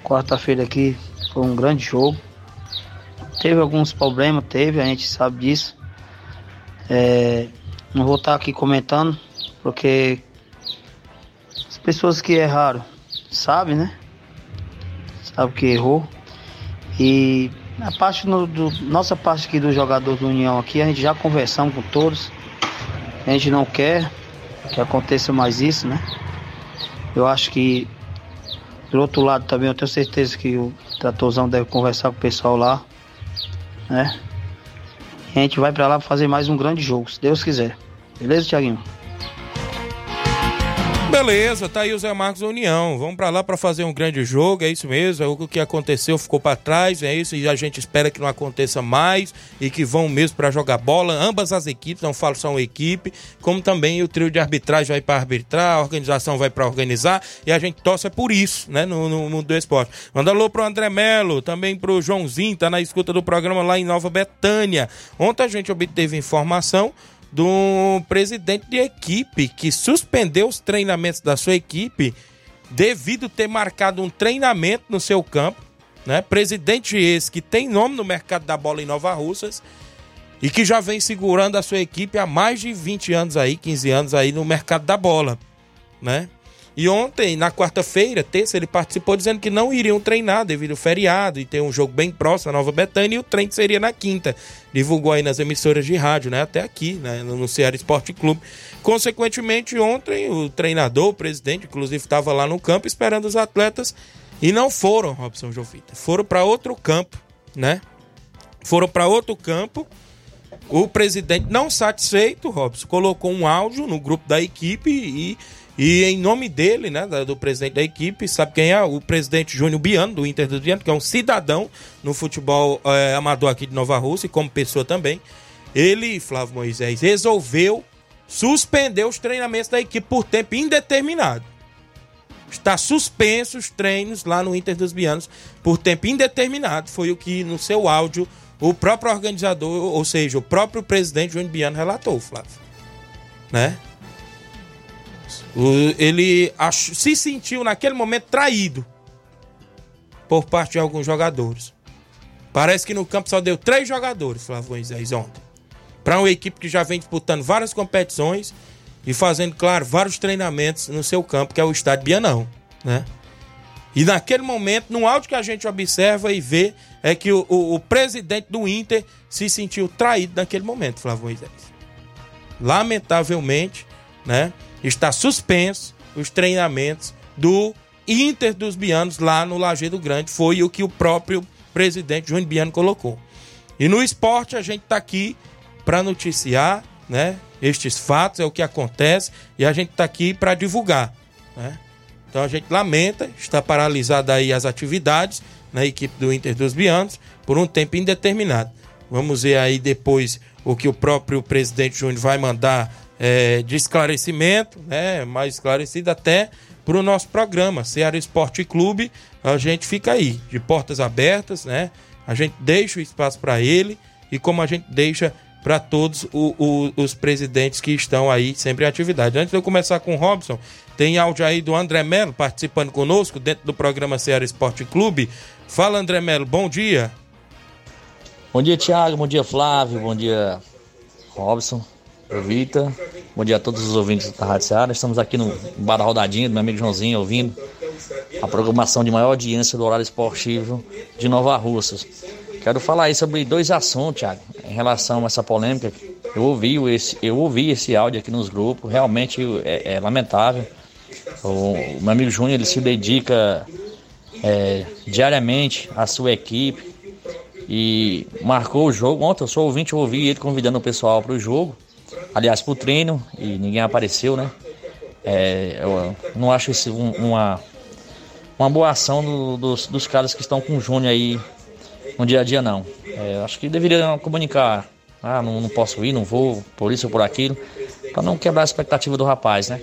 Quarta-feira aqui foi um grande jogo. Teve alguns problemas, teve, a gente sabe disso. É, não vou estar aqui comentando, porque as pessoas que erraram sabem, né? Sabe que errou. E a parte no, do, nossa parte aqui do jogador do União aqui, a gente já conversamos com todos. A gente não quer que aconteça mais isso, né? Eu acho que do outro lado também eu tenho certeza que o tratorzão deve conversar com o pessoal lá, né? A gente vai para lá fazer mais um grande jogo, se Deus quiser. Beleza, Thiaguinho? Beleza, tá aí o Zé Marcos União. Vamos para lá para fazer um grande jogo, é isso mesmo. É o que aconteceu ficou para trás, é isso. E a gente espera que não aconteça mais e que vão mesmo para jogar bola. Ambas as equipes, não falo só uma equipe, como também o trio de arbitragem vai para arbitrar, a organização vai para organizar e a gente torce por isso, né, no, no mundo do esporte. Manda alô pro André Melo, também pro Joãozinho, tá na escuta do programa lá em Nova Betânia. Ontem a gente obteve informação do presidente de equipe que suspendeu os treinamentos da sua equipe devido ter marcado um treinamento no seu campo, né? Presidente esse que tem nome no mercado da bola em Nova Russas e que já vem segurando a sua equipe há mais de 20 anos aí, 15 anos aí no mercado da bola, né? E ontem, na quarta-feira, terça, ele participou dizendo que não iriam treinar devido ao feriado e ter um jogo bem próximo na Nova Betânia e o treino seria na quinta. Divulgou aí nas emissoras de rádio, né? Até aqui, né? no Ceará Esporte Clube. Consequentemente, ontem o treinador, o presidente, inclusive, estava lá no campo esperando os atletas e não foram, Robson Jovita. Foram para outro campo, né? Foram para outro campo. O presidente, não satisfeito, Robson, colocou um áudio no grupo da equipe e e em nome dele, né, do presidente da equipe, sabe quem é? O presidente Júnior Biano, do Inter do Biano, que é um cidadão no futebol é, amador aqui de Nova Rússia e como pessoa também. Ele, Flávio Moisés, resolveu suspender os treinamentos da equipe por tempo indeterminado. Está suspenso os treinos lá no Inter dos Bianos por tempo indeterminado. Foi o que no seu áudio o próprio organizador, ou seja, o próprio presidente Júnior Biano relatou, Flávio. Né? Ele se sentiu naquele momento traído por parte de alguns jogadores. Parece que no campo só deu três jogadores, Flávio Moisés, ontem. Para uma equipe que já vem disputando várias competições e fazendo, claro, vários treinamentos no seu campo, que é o estádio Bianão, né? E naquele momento, no áudio que a gente observa e vê, é que o, o, o presidente do Inter se sentiu traído naquele momento, Flávio Moisés. Lamentavelmente, né? Está suspenso os treinamentos do Inter dos Bianos lá no Lajeado Grande. Foi o que o próprio presidente João Biano colocou. E no esporte a gente está aqui para noticiar, né? Estes fatos é o que acontece e a gente está aqui para divulgar, né? Então a gente lamenta, está paralisada aí as atividades na equipe do Inter dos Bianos por um tempo indeterminado. Vamos ver aí depois o que o próprio presidente Júnior vai mandar é, de esclarecimento, né, mais esclarecido até para o nosso programa, Ceará Esporte Clube. A gente fica aí, de portas abertas, né? A gente deixa o espaço para ele e como a gente deixa para todos o, o, os presidentes que estão aí sempre em atividade. Antes de eu começar com o Robson, tem áudio aí do André Melo participando conosco dentro do programa Ceará Esporte Clube. Fala, André Melo, bom dia. Bom dia, Thiago. Bom dia, Flávio. Bom dia, Robson. Vita. Bom dia a todos os ouvintes da Rádio Seara. Estamos aqui no Bar da Rodadinha, do meu amigo Joãozinho, ouvindo a programação de maior audiência do horário esportivo de Nova Russas. Quero falar aí sobre dois assuntos, Thiago, em relação a essa polêmica. Eu ouvi esse, eu ouvi esse áudio aqui nos grupos, realmente é, é lamentável. O, o, meu amigo Júnior ele se dedica é, diariamente à sua equipe e marcou o jogo. Ontem eu sou ouvinte, eu ouvi ele convidando o pessoal para o jogo aliás, pro treino e ninguém apareceu, né? É, eu não acho isso um, uma, uma boa ação do, dos, dos caras que estão com o Júnior aí no dia a dia, não. É, acho que deveriam comunicar Ah, não, não posso ir, não vou, por isso ou por aquilo. Pra não quebrar a expectativa do rapaz, né?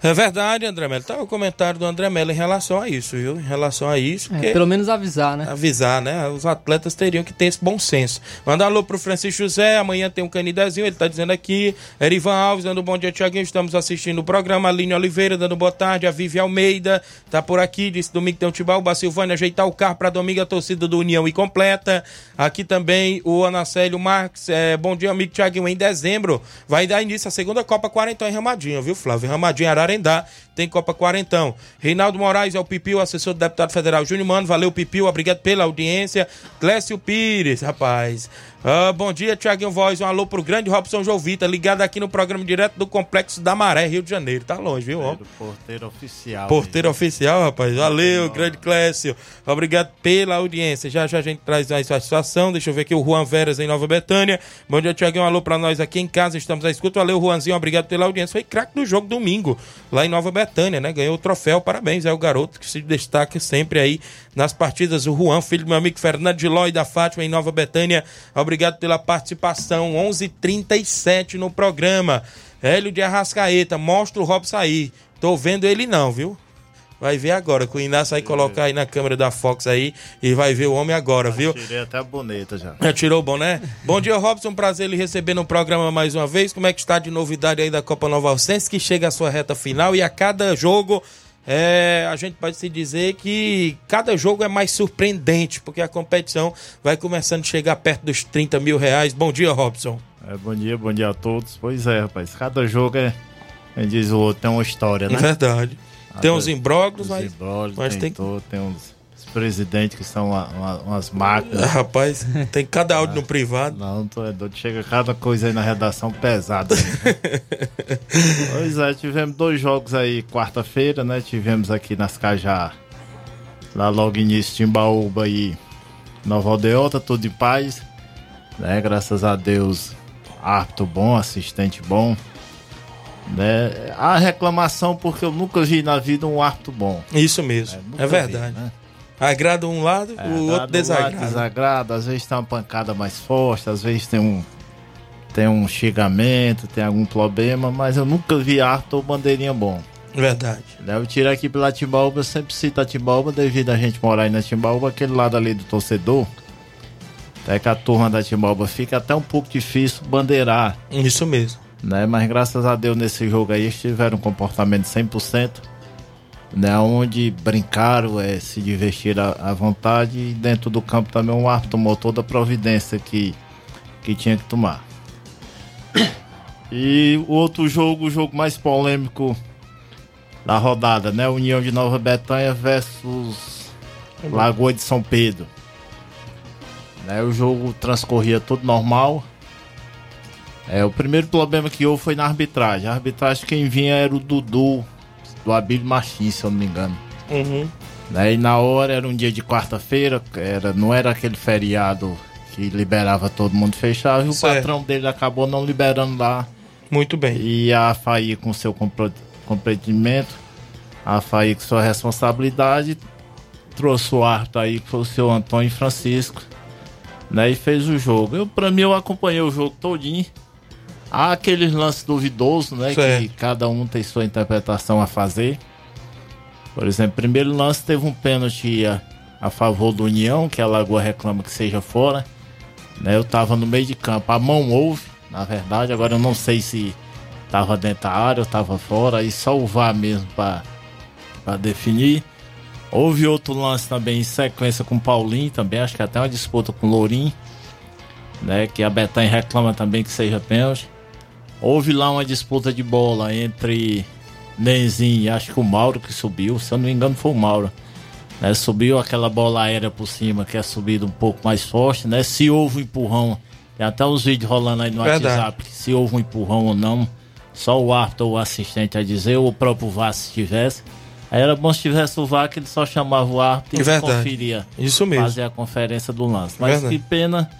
É verdade, André Melo. Tá o comentário do André Melo em relação a isso, viu? Em relação a isso. É, pelo menos avisar, né? avisar, né? Os atletas teriam que ter esse bom senso. Manda alô pro Francisco José, amanhã tem um canidezinho, ele tá dizendo aqui. Erivan Alves, dando um bom dia, Tiaguinho. Estamos assistindo o programa. Aline Oliveira, dando boa tarde. A Vivi Almeida tá por aqui, disse domingo tem um Tibaúba. Silvânia, ajeitar o carro pra domingo, a torcida do União e completa. Aqui também o Anacélio Marques. É, bom dia, amigo Tiaguinho. Em dezembro vai dar início a segunda Copa Quarentão em Ramadinho, viu, Flávio? Ramadinho, Ararendá, tem Copa Quarentão. Reinaldo Moraes é o Pipil, assessor do deputado federal Júnior Mano. Valeu, Pipil. Obrigado pela audiência. Clécio Pires, rapaz. Ah, bom dia, Tiaguinho Voz. Um alô pro grande Robson Jovita, ligado aqui no programa direto do Complexo da Maré, Rio de Janeiro. Tá longe, viu? ó? Porteiro oficial. Porteiro oficial, rapaz. Valeu, grande Clécio. Obrigado pela audiência. Já já a gente traz mais satisfação. Deixa eu ver aqui o Juan Veras em Nova Betânia. Bom dia, Tiaguinho. Um alô pra nós aqui em casa. Estamos à escuta. Valeu, Juanzinho. Obrigado pela audiência. Foi craque do jogo domingo, lá em Nova Betânia, né? Ganhou o troféu. Parabéns. É o garoto que se destaca sempre aí nas partidas. O Juan, filho do meu amigo Fernando de Ló e da Fátima em Nova Betânia. Obrigado pela participação. 11:37 no programa. Hélio de Arrascaeta. Mostra o Robson aí. Tô vendo ele não, viu? Vai ver agora, que o Inácio vai colocar aí na câmera da Fox aí e vai ver o homem agora, viu? Tirei até a boneta já. Já tirou o boné? Bom dia, Robson. Prazer ele receber no programa mais uma vez. Como é que está de novidade aí da Copa Nova Alcense, que chega à sua reta final e a cada jogo. É, a gente pode se dizer que cada jogo é mais surpreendente, porque a competição vai começando a chegar perto dos 30 mil reais. Bom dia, Robson. É, bom dia, bom dia a todos. Pois é, rapaz. Cada jogo é. Como diz o outro, tem uma história, né? É verdade. Tem uns imbróglios, mas, imbróglios, mas tem, tem, todo, tem uns presidentes que são uma- uma- umas máquinas. [LAUGHS] Rapaz, tem cada áudio no privado. Não, tu é doido. Chega cada coisa aí na redação pesada. [LAUGHS] pois é, tivemos dois jogos aí quarta-feira, né? Tivemos aqui nas Cajá, lá logo início, Timbaúba e Nova Aldeota, tudo em paz. Né? Graças a Deus, árbitro bom, assistente bom. Né? A reclamação porque eu nunca vi na vida um árbitro bom. Isso mesmo, é, vi, verdade. né? Agrada um lado, É, o outro do lado desagrada. desagrada, às vezes tem uma pancada mais forte, às vezes tem um tem um xingamento, tem algum problema, mas eu nunca vi Arthur bandeirinha bom. Verdade. Né, Eu tiro aqui pela Timbaúba, eu sempre cito a Timbaúba devido a gente morar aí na Timbaúba, aquele lado ali do torcedor. Até que a turma da Timbaúba fica até um pouco difícil bandeirar. Isso mesmo. Né? Mas graças a Deus nesse jogo aí eles tiveram um comportamento 100%. Né, onde brincaram, é, se divertiram à à vontade e dentro do campo também o árbitro tomou toda a providência que, que tinha que tomar. E o outro jogo, o jogo mais polêmico da rodada, né? União de Nova Betânia versus Lagoa de São Pedro. Né, o jogo transcorria tudo normal. É, o primeiro problema que houve foi na arbitragem. A arbitragem quem vinha era o Dudu, do Abílio Martins, se eu não me engano. Uhum. Daí na hora era um dia de quarta-feira, era, não era aquele feriado que liberava todo mundo fechar, e o Certo. patrão dele acabou não liberando lá. Muito bem. E a FAI com seu comprometimento, a FAI com sua responsabilidade, trouxe o árbitro aí, que foi o seu Antônio Francisco, né, e fez o jogo. Eu, pra mim, eu acompanhei o jogo todinho. Há aqueles lances duvidosos, né, que Certo. cada um tem sua interpretação a fazer. Por exemplo, primeiro lance teve um pênalti a, a favor do União, que a Lagoa reclama que seja fora. Né, eu tava no meio de campo, a mão houve, na verdade, agora eu não sei se tava dentro da área ou tava fora, e só o VAR mesmo pra, pra definir. Houve outro lance também em sequência com o Paulinho, também, acho que até uma disputa com o Lourinho, né, que a Betânia reclama também que seja pênalti. Houve lá uma disputa de bola entre Nenzinho e acho que o Mauro que subiu, se eu não me engano foi o Mauro. Né, subiu aquela bola aérea por cima, que é subida um pouco mais forte, né? Se houve um empurrão, tem até os vídeos rolando aí no Verdade. WhatsApp, se houve um empurrão ou não, só o árbitro ou o assistente a dizer, ou o próprio VAR se tivesse. Aí era bom se tivesse o VAR que ele só chamava o árbitro e Verdade. conferia. Isso mesmo. Fazer a conferência do lance. Mas Verdade. que pena,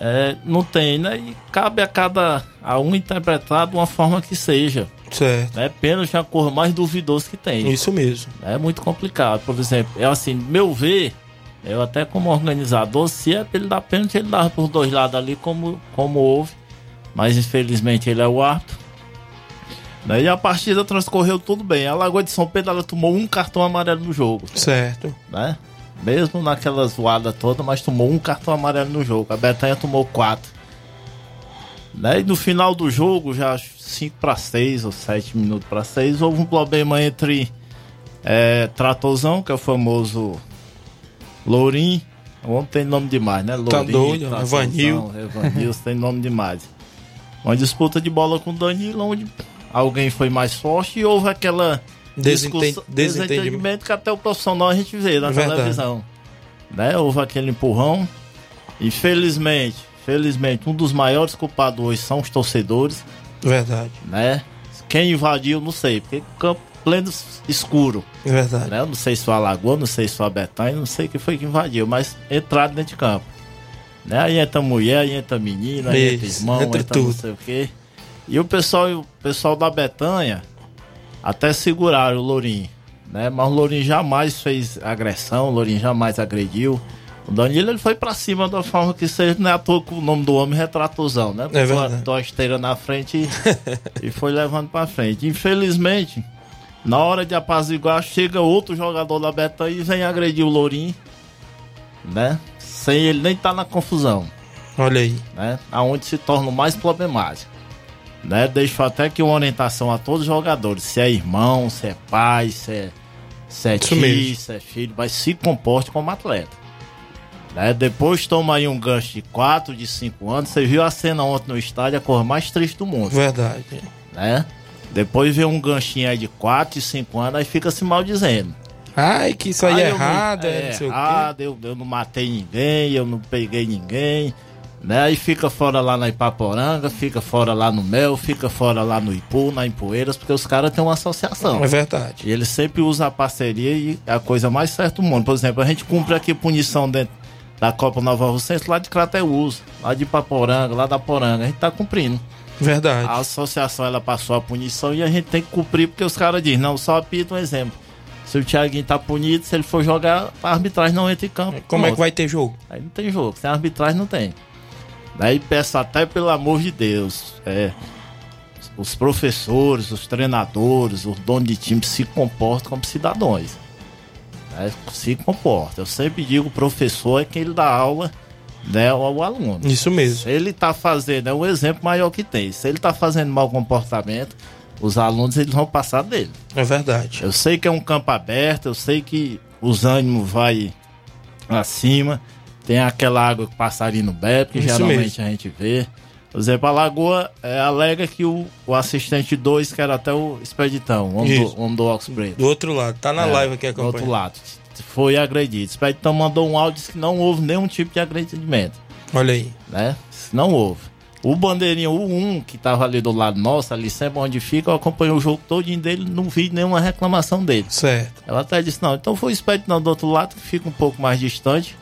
é, não tem, né? E cabe a cada a um interpretar de uma forma que seja. Certo. É pênalti é a cor mais duvidosa que tem. Isso mesmo. É muito complicado. Por exemplo, é assim, meu ver, Eu até como organizador, se é pra ele dar pênalti, ele dava por dois lados ali, como, como houve. Mas infelizmente ele é o árbitro. Né? E a partida transcorreu tudo bem. A Lagoa de São Pedro ela tomou um cartão amarelo no jogo. Certo. Né? Mesmo naquela zoada toda, mas tomou um cartão amarelo no jogo. A Betanha tomou quatro. Né? E no final do jogo, já 5 para 6 ou 7 minutos para 6, houve um problema entre é, Tratozão, que é o famoso Lourim. O homem tem nome demais, né? Lourim, Tá doido, Tratozão, Evanil. Evanil [LAUGHS] tem nome demais. Uma disputa de bola com o Danilo, onde alguém foi mais forte e houve aquela Desenten- desentendimento. que até o profissional a gente vê na Verdade. televisão. Né? Houve aquele empurrão. Infelizmente, felizmente, um dos maiores culpados hoje são os torcedores, Verdade. né? Quem invadiu, não sei, porque campo pleno escuro. Verdade. Né? Não sei se foi a Lagoa, não sei se foi a Betanha, não sei quem foi que invadiu, mas entraram dentro de campo. Né? Aí entra mulher, aí entra menina, aí entra irmão, entra entra, não tudo. sei o quê. E o pessoal, o pessoal da Betanha até seguraram o Lourinho, né? Mas o Lourinho jamais fez agressão, o Lourinho jamais agrediu. O Danilo ele foi pra cima da forma que seja, não é à toa que o nome do homem é Tratozão, né? É Botou a- esteira na frente e, [LAUGHS] e foi levando pra frente. Infelizmente, na hora de apaziguar, chega outro jogador da Betanha e vem agredir o Lourinho, né? Sem ele nem estar na confusão Olha aí. né? Aonde se torna o mais problemático. Né? Deixo até aqui uma orientação a todos os jogadores. Se é irmão, se é pai, se é, se é tio, se é filho, mas se comporte como atleta. Né? Depois toma aí um gancho de 4, de 5 anos. Você viu a cena ontem no estádio, a cor mais triste do mundo. Verdade. Né? Depois vê um ganchinho aí de 4 e 5 anos, aí fica se maldizendo. Ai, que isso aí Ah, é errado, é, é quê. errado, eu, eu não matei ninguém, eu não peguei ninguém, né? Aí fica fora lá na Ipaporanga, fica fora lá no Mel, fica fora lá no Ipu, na Empoeiras, porque os caras têm uma associação. É verdade. E eles sempre usam a parceria e é a coisa mais certa do mundo. Por exemplo, a gente cumpre aqui punição dentro da Copa Nova Russense lá de Crateus, lá de Ipaporanga, lá da Poranga. A gente tá cumprindo. Verdade. A associação ela passou a punição e a gente tem que cumprir porque os caras dizem, não, só apita um exemplo. Se o Thiaguinho tá punido, se ele for jogar, a arbitragem não entra em campo. Como é que vai ter jogo? Aí não tem jogo, sem arbitragem não tem. Daí peço até pelo amor de Deus, é, os professores, os treinadores, os donos de time se comportam como cidadãos. Né? Se comportam. Eu sempre digo, o professor é quem ele dá aula né, ao aluno. Isso mesmo. Se ele tá fazendo, é o exemplo maior que tem. Se ele tá fazendo mau comportamento, os alunos eles vão passar dele. É verdade. Eu sei que é um campo aberto, eu sei que os ânimos vai acima, tem aquela água que o passarinho bebe, que Isso geralmente mesmo. a gente vê. Por exemplo, a Lagoa é, alega que o, o assistente 2, que era até o Expeditão, o homem do, homem do Ox Preto. Do outro lado, tá na É, live aqui do outro acompanhando. lado. Foi agredido. O Expeditão mandou um áudio disse que não houve nenhum tipo de agredimento Olha aí. né? Não houve. O bandeirinho, o 1, que tava ali do lado nosso, ali sempre onde fica, eu acompanhei o jogo todinho dele, não vi nenhuma reclamação dele. Certo. Ela até disse, não, então foi o Expeditão do outro lado, que fica um pouco mais distante.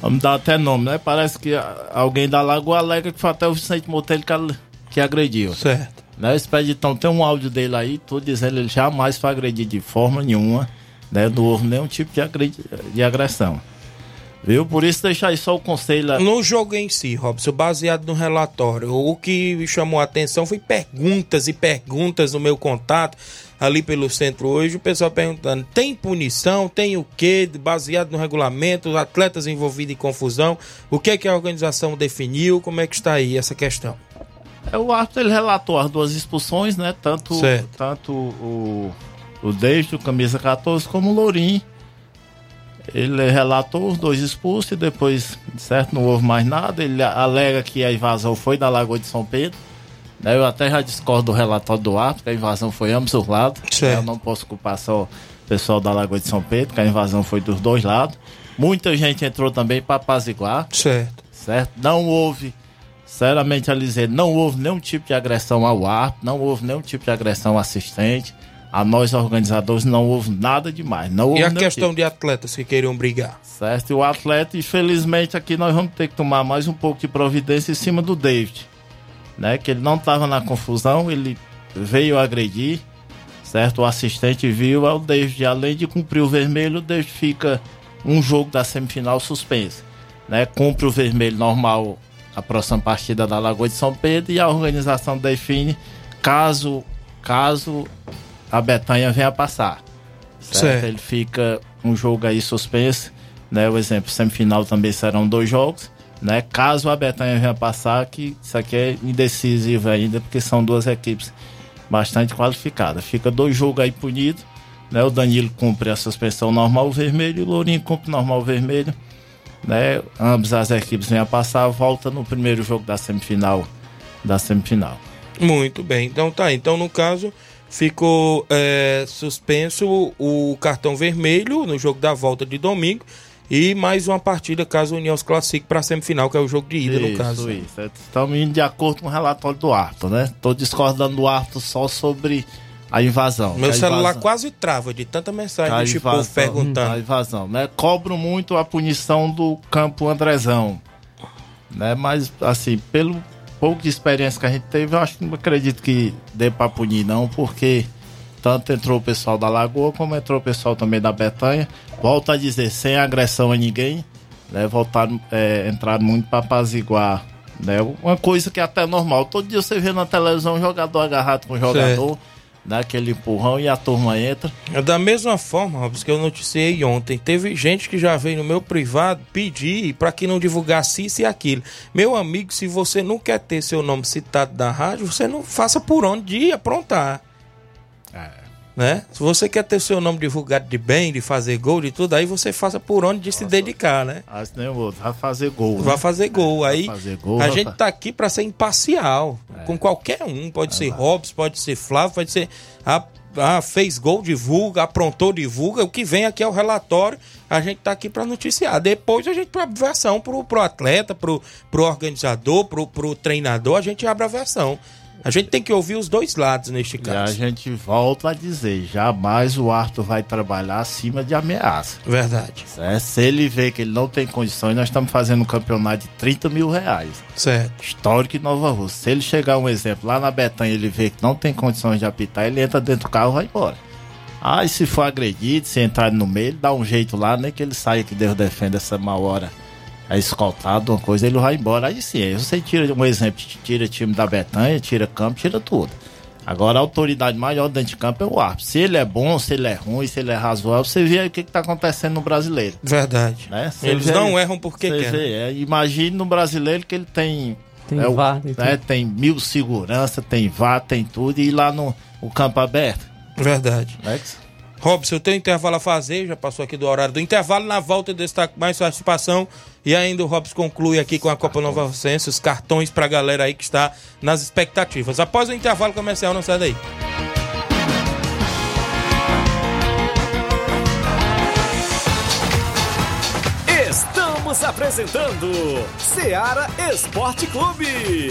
Vamos dar até nome, né? Parece que alguém da Lagoa alega que foi até o Vicente Motelho que, que agrediu. Certo. Né? O Expeditão tem um áudio dele aí, tudo dizendo que ele jamais foi agredido de forma nenhuma, né? Não houve nenhum tipo de, agredi- de agressão. Viu? Por isso deixar aí só o conselho lá. No jogo em si, Robson, baseado no relatório, o que me chamou a atenção foi perguntas e perguntas no meu contato ali pelo centro hoje, o pessoal perguntando, tem punição, tem o quê, baseado no regulamento, atletas envolvidos em confusão, o que é que a organização definiu, como é que está aí essa questão? É, o árbitro ele relatou as duas expulsões, né? Tanto, Certo. tanto o, o David, o camisa 14, como o Lourinho. Ele relatou os dois expulsos e depois, certo, não houve mais nada. Ele alega que a invasão foi da Lagoa de São Pedro. né? Eu até já discordo do relatório do árbitro, que a invasão foi ambos os lados. Certo. Eu não posso culpar só o pessoal da Lagoa de São Pedro, que a invasão foi dos dois lados. Muita gente entrou também para apaziguar Certo. certo? Não houve, sinceramente a dizer, não houve nenhum tipo de agressão ao árbitro, não houve nenhum tipo de agressão ao assistente. A nós organizadores não houve nada demais. Não houve E a questão tipo, de atletas que queriam brigar? certo? E o atleta, infelizmente, aqui nós vamos ter que tomar mais um pouco de providência em cima do David, né? Que ele não estava na confusão, ele veio agredir, certo? O assistente viu, é o David, além de cumprir o vermelho, o David fica um jogo da semifinal suspenso. Né? Cumpre o vermelho normal a próxima partida da Lagoa de São Pedro e a organização define caso, caso a Betanha venha passar. Certo? Certo. Ele fica um jogo aí suspenso. Né? O exemplo, semifinal também serão dois jogos. Né? Caso a Betanha venha passar, que isso aqui é indecisivo ainda, porque são duas equipes bastante qualificadas. Fica dois jogos aí punidos. Né? O Danilo cumpre a suspensão normal vermelho e o Lourinho cumpre normal vermelho. Né? Ambas as equipes vêm a passar, volta no primeiro jogo da semifinal. Da semifinal. Muito bem, então tá. Então, no caso, ficou é, suspenso o cartão vermelho no jogo da volta de domingo. E mais uma partida caso o União se classifique para a semifinal, que é o jogo de ida, no Isso, caso. Isso, Estamos indo de acordo com o relatório do árbitro, né? Tô discordando do árbitro só sobre a invasão. Meu a celular invasão- quase trava de tanta mensagem a desse povo invasão- perguntando. A invasão, né? Cobro muito a punição do campo Andrezão, né? Mas, assim, pelo pouco de experiência que a gente teve, eu acho que não acredito que dê pra punir, não, porque tanto entrou o pessoal da Lagoa, como entrou o pessoal também da Betanha. Volto a dizer, sem agressão a ninguém, né? Voltaram, é, entraram muito pra apaziguar, né? Uma coisa que é até normal. Todo dia você vê na televisão um jogador agarrado com o jogador, dá aquele empurrão e a turma entra. É Da mesma forma, Robson, que eu noticiei ontem, teve gente que já veio no meu privado pedir para que não divulgasse isso e aquilo. Meu amigo, se você não quer ter seu nome citado da rádio, você não faça por onde aprontar. Né? Se você quer ter seu nome divulgado de bem, de fazer gol, de tudo, aí você faça por onde de se dedicar, né? As nem o outro, vai fazer gol. Vai né? fazer gol. Aí fazer gol, a gente É. tá aqui para ser imparcial com qualquer um. Pode ser Robson, pode ser Flávio, pode ser. Ah, ah, fez gol, divulga, aprontou, divulga. O que vem aqui é o relatório. A gente tá aqui para noticiar. Depois a gente abre a versão pro, pro atleta, pro, pro organizador, pro, pro treinador. A gente abre a versão. A gente tem que ouvir os dois lados neste E a caso. gente volta a dizer, jamais o Arthur vai trabalhar acima de ameaça. Verdade. Certo? Se ele vê que ele não tem condições, nós estamos fazendo um campeonato de 30 mil reais. Certo. Histórico em Nova Rússia. Se ele chegar um exemplo lá na Betanha ele vê que não tem condições de apitar, ele entra dentro do carro e vai embora. Ah, e se for agredido, se entrar no meio, dá um jeito lá, nem que ele saia que Deus defenda essa mal hora. É escoltado, uma coisa, ele vai embora. Aí sim, aí você tira um exemplo, tira time da Betanha, tira campo, tira tudo. Agora a autoridade maior dentro de campo é o árbitro. Se ele é bom, se ele é ruim, se ele é razoável, você vê aí o que está acontecendo no brasileiro. Verdade. Né? Eles vê- não erram porque querem. vê, é, imagine no brasileiro que ele tem. Tem é, VAR, tem né, tudo. tem mil segurança, tem VAR, tem tudo, e lá no o campo aberto. Verdade. Né? Robson, eu tenho intervalo a fazer, já passou aqui do horário do intervalo. Na volta eu destaco mais participação. E ainda o Robson conclui aqui com a Copa Nova Rocense, os cartões pra galera aí que está nas expectativas. Após o intervalo comercial, não sai daí. Estamos apresentando Seara Esporte Clube.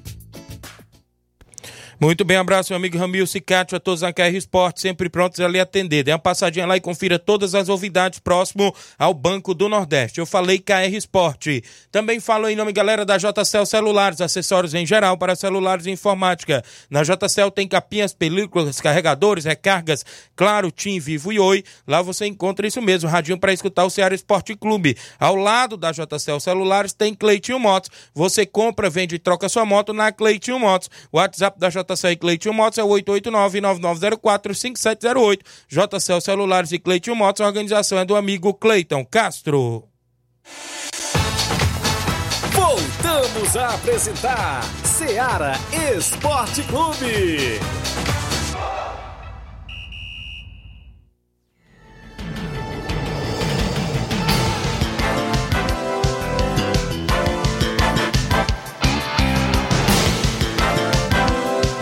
Muito bem, abraço, meu amigo Ramil Cicatio, a todos na KR Esporte, sempre prontos a lhe atender. Dê uma passadinha lá e confira todas as novidades próximo ao Banco do Nordeste. Eu falei KR Esporte. Também falo em nome, galera, da JCL Celulares, acessórios em geral para celulares e informática. Na JCL tem capinhas, películas, carregadores, recargas, claro, Tim, Vivo e Oi. Lá você encontra isso mesmo, radinho para escutar o Ceará Esporte Clube. Ao lado da JCL Celulares tem Cleitinho Motos. Você compra, vende e troca sua moto na Cleitinho Motos. WhatsApp da JCL e Cleitinho Motos é o 889-9904-5708. JCL Celulares e Cleitinho Motos, a organização é do amigo Cleiton Castro. Voltamos a apresentar Seara Esporte Clube.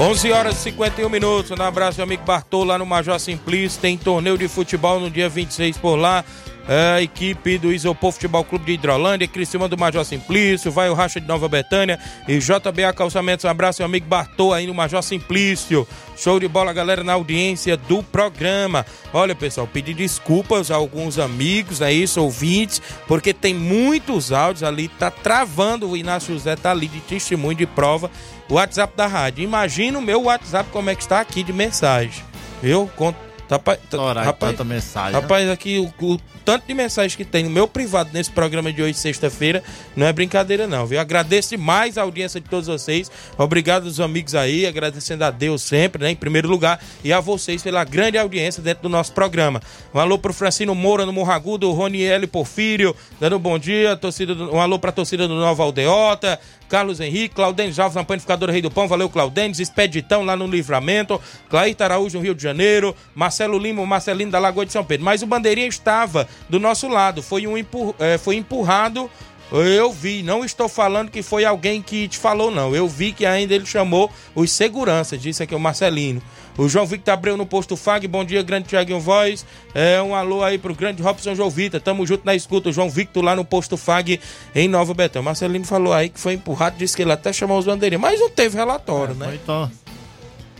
11 horas e 51 minutos. Um abraço, meu amigo Bartô, lá no Major Simplício. Tem torneio de futebol no dia 26 por lá. É, equipe do Isopor Futebol Clube de Hidrolândia, Criciúma do Major Simplício, vai o Racha de Nova Betânia e JBA Calçamentos. Um abraço, meu amigo Bartô, aí no Major Simplício. Show de bola, galera, na audiência do programa. Olha, pessoal, pedir desculpas a alguns amigos, é isso, ouvintes, porque tem muitos áudios ali, tá travando. O Inácio José tá ali de testemunho de prova. O WhatsApp da rádio. Imagina o meu WhatsApp como é que está aqui de mensagem. Viu? Conta Tá, pa- tá- Ora, rapaz, tanta mensagem. né? rapaz, aqui o, o tanto de mensagens que tem no meu privado nesse programa de hoje, sexta-feira, não é brincadeira, não, viu? Agradeço demais a audiência de todos vocês. Obrigado aos amigos aí, agradecendo a Deus sempre, né? Em primeiro lugar, e a vocês pela grande audiência dentro do nosso programa. Um alô pro Francino Moura no Morragudo, Roniel Porfírio, dando um bom dia. Torcida do- um alô pra torcida do Nova Aldeota. Carlos Henrique, Claudênis Alves na Panificadora Rei do Pão, valeu Claudênis, Expeditão lá no Livramento, Claíta Araújo no Rio de Janeiro, Marcelo Lima, Marcelino da Lagoa de São Pedro. Mas o bandeirinha estava do nosso lado, foi, um empur, eh, foi empurrado, eu vi, não estou falando que foi alguém que te falou não, eu vi que ainda ele chamou os seguranças, disse aqui o Marcelino. O João Victor Abreu no posto FAG, bom dia, grande Tiaguinho Voz. É, um alô aí pro grande Robson João Vitor, tamo junto na escuta. O João Victor lá no posto FAG em Nova Betão. Marcelino falou aí que foi empurrado, disse que ele até chamou os bandeirinhos, mas não teve relatório, né? Então,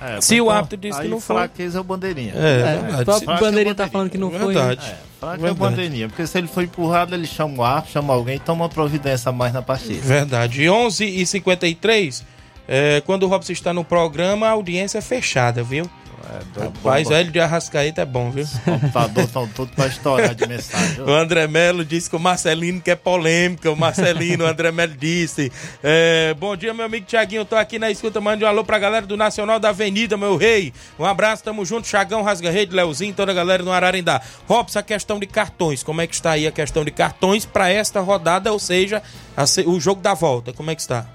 é, Se o árbitro disse que aí não foi. fraqueza é o bandeirinha. É, É, verdade. o próprio é Bandeirinha tá falando que não foi. Verdade. É, fraca é o bandeirinha. Porque se ele for empurrado, ele chama o árbitro, chama alguém e toma uma providência a mais na partida. Verdade. 11 e 53 é, quando o Robson está no programa, a audiência é fechada, viu? É, doido, Rapaz, bomba. velho de Arrascaeta é bom, viu? Os computadores estão todos pra estourar de mensagem. [LAUGHS] O André Melo disse que o Marcelino quer polêmica. O Marcelino, o André Melo disse. É, bom dia, meu amigo Tiaguinho. Tô aqui na escuta. Mande um alô pra galera do Nacional da Avenida, meu rei. Um abraço, tamo junto. Chagão, Rasga Rede, Leozinho, toda a galera do Ararindá. Robson, a questão de cartões. Como é que está aí a questão de cartões pra esta rodada, ou seja, a o jogo da volta? Como é que está?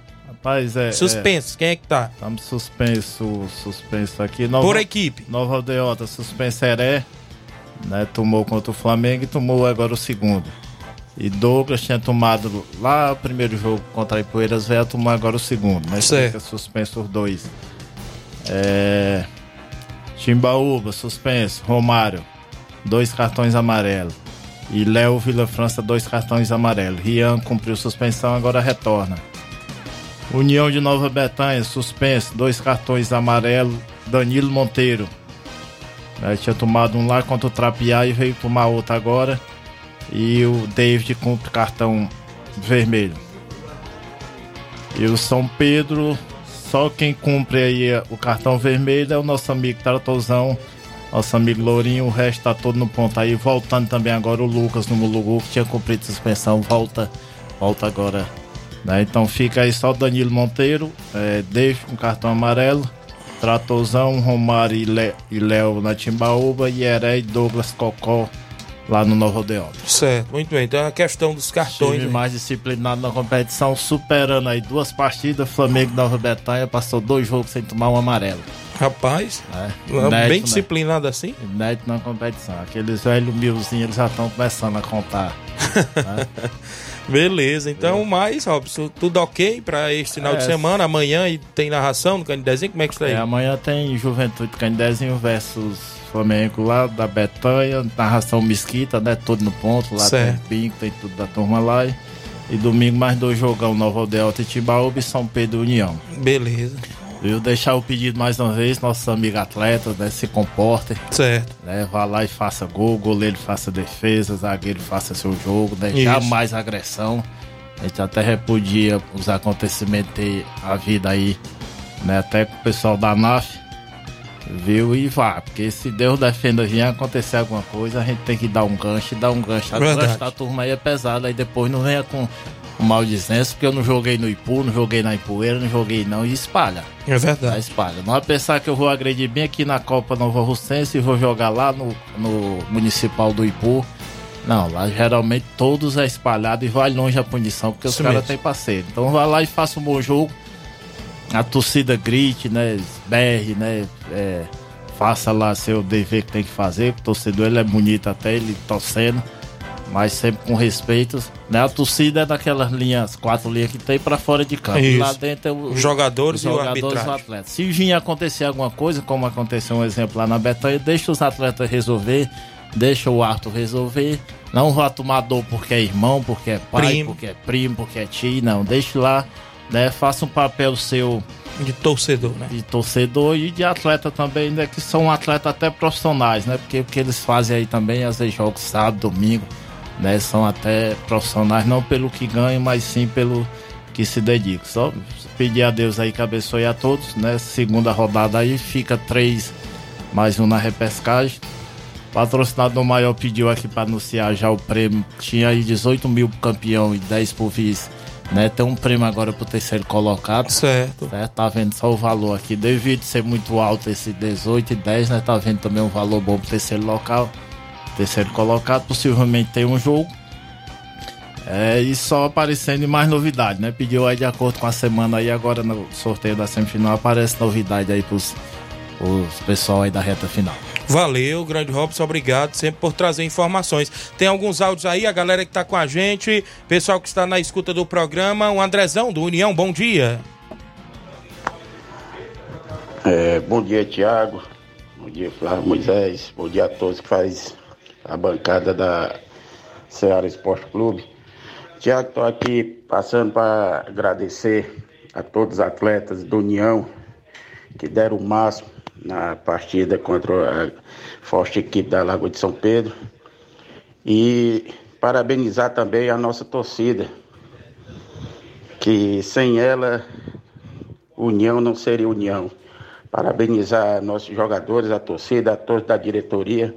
Rapaz, é. Suspenso, quem é que tá? Estamos suspenso, suspenso aqui. Nova, Por equipe. Nova Aldeota, suspenso Heré, né? Tomou contra o Flamengo e tomou agora o segundo. E Douglas tinha tomado lá o primeiro jogo contra a Ipueiras Velha, tomou agora o segundo, né? Certo. Fica suspenso os dois. É... Timbaúba, suspenso. Romário, dois cartões amarelos. E Léo Vila França, dois cartões amarelos. Rian cumpriu suspensão, agora retorna. União de Nova Betânia, suspenso, dois cartões amarelos. Danilo Monteiro. né, tinha tomado um lá contra o Trapiá e veio tomar outro agora. E o David cumpre cartão vermelho. E o São Pedro, só quem cumpre aí o cartão vermelho é o nosso amigo Taratozão, nosso amigo Lourinho, o resto tá todo no ponto aí. Voltando também agora o Lucas no Mulugu, que tinha cumprido suspensão, volta, volta agora. Né? Então fica aí só o Danilo Monteiro, é, David com cartão amarelo, Tratozão, Romário e Le- e Léo na Timbaúba e Heré e Douglas Cocó lá no Novo Odeonta. Certo, muito bem. Então a questão dos cartões. Time né? mais disciplinado na competição, superando aí duas partidas. Flamengo e Nova Betânia passou dois jogos sem tomar um amarelo. Rapaz, É, bem inédito, né? disciplinado assim. Inédito na competição. Aqueles velhos milzinhos eles já estão começando a contar. [LAUGHS] Beleza, então mais, Robson, tudo ok pra este final de É. semana? Amanhã e tem narração no Canidezinho? Como é que está aí? É, amanhã tem Juventude Candezinho versus Flamengo lá da Betânia, narração Mesquita, né? Todo no ponto. Lá Certo. tem Pinco, tem tudo da turma lá. E, e domingo mais dois jogão, Nova Aldeota e Timbaúba e São Pedro União. Beleza, Eu deixar o pedido mais uma vez, nossos amigos atletas, né? Se comportem. certo. né? Vá lá e faça gol, goleiro faça defesa, zagueiro faça seu jogo, né? Isso. Jamais agressão. A gente até repudia os acontecimentos ter a vida aí, né? Até com o pessoal da NAF, viu? E vá, porque se Deus defenda vier acontecer alguma coisa, a gente tem que dar um gancho e dar um gancho. A Verdade. gancho da turma aí é pesado, aí depois não venha com com maldizência, porque eu não joguei no Ipu, não joguei na Ipueira, não joguei não, e espalha. É Tá verdade. espalha. Não vai pensar que eu vou agredir bem aqui na Copa Nova Russense e vou jogar lá no, no Municipal do Ipu. Não, lá geralmente todos é espalhado e vai longe a punição, porque Isso os caras têm parceiro. Então vai lá e faça um bom jogo. A torcida grite, né? Berre, né? É, faça lá seu dever que tem que fazer. O torcedor ele é bonito até, ele torcendo. Mas sempre com respeito. Né? A torcida é daquelas linhas, quatro linhas que tem para fora de campo. E Isso. lá dentro é o, Os jogadores os e o jogadores arbitragem. o atleta. Se vir acontecer alguma coisa, como aconteceu um exemplo lá na Betanha, deixa os atletas resolver, deixa o Arthur resolver. Não vá tomar dor porque é irmão, porque é pai, Primo. porque é primo, porque é tio, não. Deixe lá, né? Faça um papel seu De torcedor, né? de torcedor e de atleta também, né? Que são atletas até profissionais, né? Porque o que eles fazem aí também, às vezes jogos sábado, domingo, né? São até profissionais, não pelo que ganham, mas sim pelo que se dedicam. Só pedir a Deus aí que abençoe a todos, né? Segunda rodada aí, fica três mais um na repescagem. O patrocinador maior pediu aqui para anunciar já o prêmio. Tinha aí 18 mil pro campeão e 10 por vice. Né? Tem um prêmio agora pro terceiro colocado. Certo. Certo? Tá vendo só o valor aqui. Devido ser muito alto esse 18 e 10, né? Tá vendo também um valor bom pro terceiro local. Terceiro colocado, possivelmente tem um jogo. É, e só aparecendo mais novidade, né? Pediu aí de acordo com a semana aí, agora no sorteio da semifinal aparece novidade aí pros, pros pessoal aí da reta final. Valeu, grande Robson, obrigado sempre por trazer informações. Tem alguns áudios aí, a galera que tá com a gente, pessoal que está na escuta do programa, o Andrezão do União, bom dia. É, bom dia, Tiago. Bom dia, Flávio Moisés. Bom dia a todos que faz a bancada da Ceará Esporte Clube. Tiago, estou aqui passando para agradecer a todos os atletas do União que deram o máximo na partida contra a forte equipe da Lagoa de São Pedro. E parabenizar também a nossa torcida, que sem ela, União não seria União. Parabenizar nossos jogadores, a torcida, a todos da diretoria.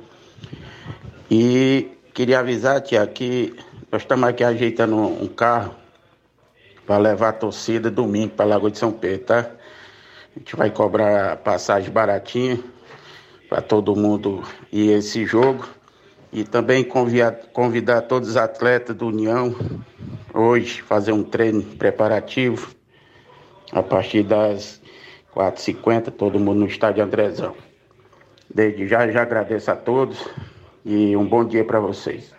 E queria avisar, Tia, que nós estamos aqui ajeitando um carro para levar a torcida domingo para Lagoa de São Pedro, tá? A gente vai cobrar passagem baratinha para todo mundo ir a esse jogo. E também convidar, convidar todos os atletas do União hoje fazer um treino preparativo a partir das 4h50, todo mundo no estádio Andrezão. Desde já, já agradeço a todos e um bom dia para vocês.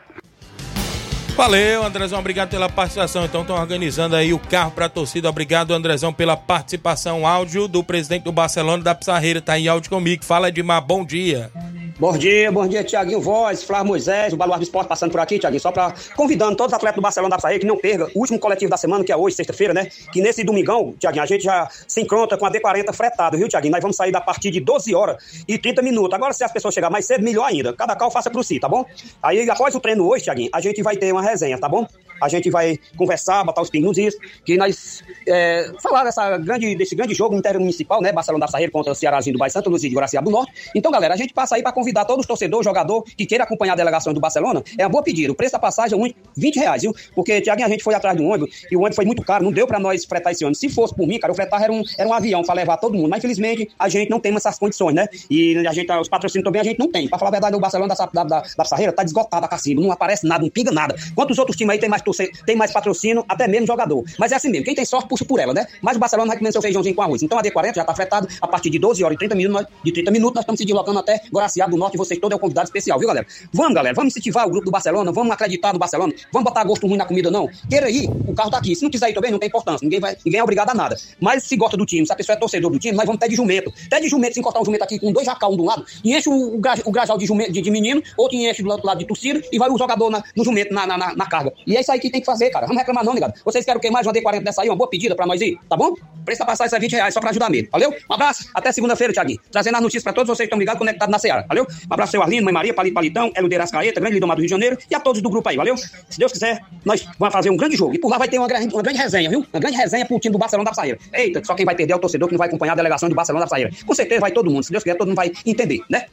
Valeu, Andrezão, obrigado pela participação. Então estão organizando aí o carro para a torcida. Obrigado, Andrezão, pela participação. Áudio do presidente do Barcelona da Pissarreira, tá em áudio comigo. Fala, Edmar, bom dia. Bom dia, bom dia, Tiaguinho Voz, Flávio Moisés, o Baluar do Esporte passando por aqui, Tiaguinho, só para convidando todos os atletas do Barcelona da Psaí que não perca o último coletivo da semana, que é hoje, sexta-feira, né? Que nesse domingão, Tiaguinho, a gente já se encontra com a D40 fretado, viu, Tiaguinho? Nós vamos sair da partir de 12 horas e 30 minutos. Agora, se as pessoas chegarem mais cedo, melhor ainda. Cada qual faça pro si, tá bom? Aí, após o treino hoje, Tiaguinho, a gente vai ter uma resenha, tá bom? A gente vai conversar, botar os pingos nos is, que nós é, falar dessa grande, desse grande jogo intermunicipal, né? Barcelona da Sarreira contra o Cearazinho do Bairro Santa Luzia de Guaraciaba do Norte. Então, galera, a gente passa aí para convidar todos os torcedores, jogador que queira acompanhar a delegação do Barcelona. É uma boa pedida. O preço da passagem é uns 20 reais, viu? Porque, Tiaguinho, a gente foi atrás do ônibus e o ônibus foi muito caro, não deu para nós fretar esse ônibus. Se fosse por mim, cara, eu fretar era um, era um avião para levar todo mundo. Mas, infelizmente, a gente não tem essas condições, né? E a gente, os patrocínios também a gente não tem. Para falar a verdade, o Barcelona da, da, da, da Sarreira tá esgotado a cacimba, não aparece nada, não pinga nada. Quantos outros times aí tem mais, tem mais patrocínio, até mesmo jogador. Mas é assim mesmo, quem tem sorte puxa por ela, né? Mas o Barcelona vai comer seu feijãozinho com arroz. Então a D40 já tá fretado a partir de 12 horas e 30 minutos, de 30 minutos, nós estamos se deslocando até Guaraciaba do Norte vocês todos é um convidado especial, viu, galera? Vamos, galera, vamos incentivar o grupo do Barcelona, vamos acreditar no Barcelona, vamos botar gosto ruim na comida, não. Queira ir, o carro tá aqui. Se não quiser ir também, não tem importância, ninguém, vai, ninguém é obrigado a nada. Mas se gosta do time, se a pessoa é torcedor do time, nós vamos até de jumento. Até de jumento, se encostar um jumento aqui com dois jacal um um lado, e enche o, o, o grajal de, jumento, de, de menino, outro enche do outro lado de torcida, e vai o jogador na- no jumento na, na, na- na carga. E é isso aí que tem que fazer, cara. Vamos reclamar não, negado. Vocês querem o quê? Mais uma D40 dessa aí, uma boa pedida pra nós ir, tá bom? Preço da passagem é 20 reais, só pra ajudar mesmo. Valeu? Um abraço, até segunda-feira, Thiaguinho. Trazendo as notícias pra todos vocês que estão ligados, conectados na Seara. Valeu? Um abraço, seu Arlindo, Mãe Maria, Palito Palitão, Hélio de Arascaeta, grande Lidomar do Rio de Janeiro, e a todos do grupo aí, valeu? Se Deus quiser, nós vamos fazer um grande jogo. E por lá vai ter uma grande, uma grande resenha, viu? Uma grande resenha pro time do Barcelona da Saíra. Eita, só quem vai perder é o torcedor que não vai acompanhar a delegação do Barcelona da Saíra. Com certeza vai todo mundo. Se Deus quiser, todo mundo vai entender, né?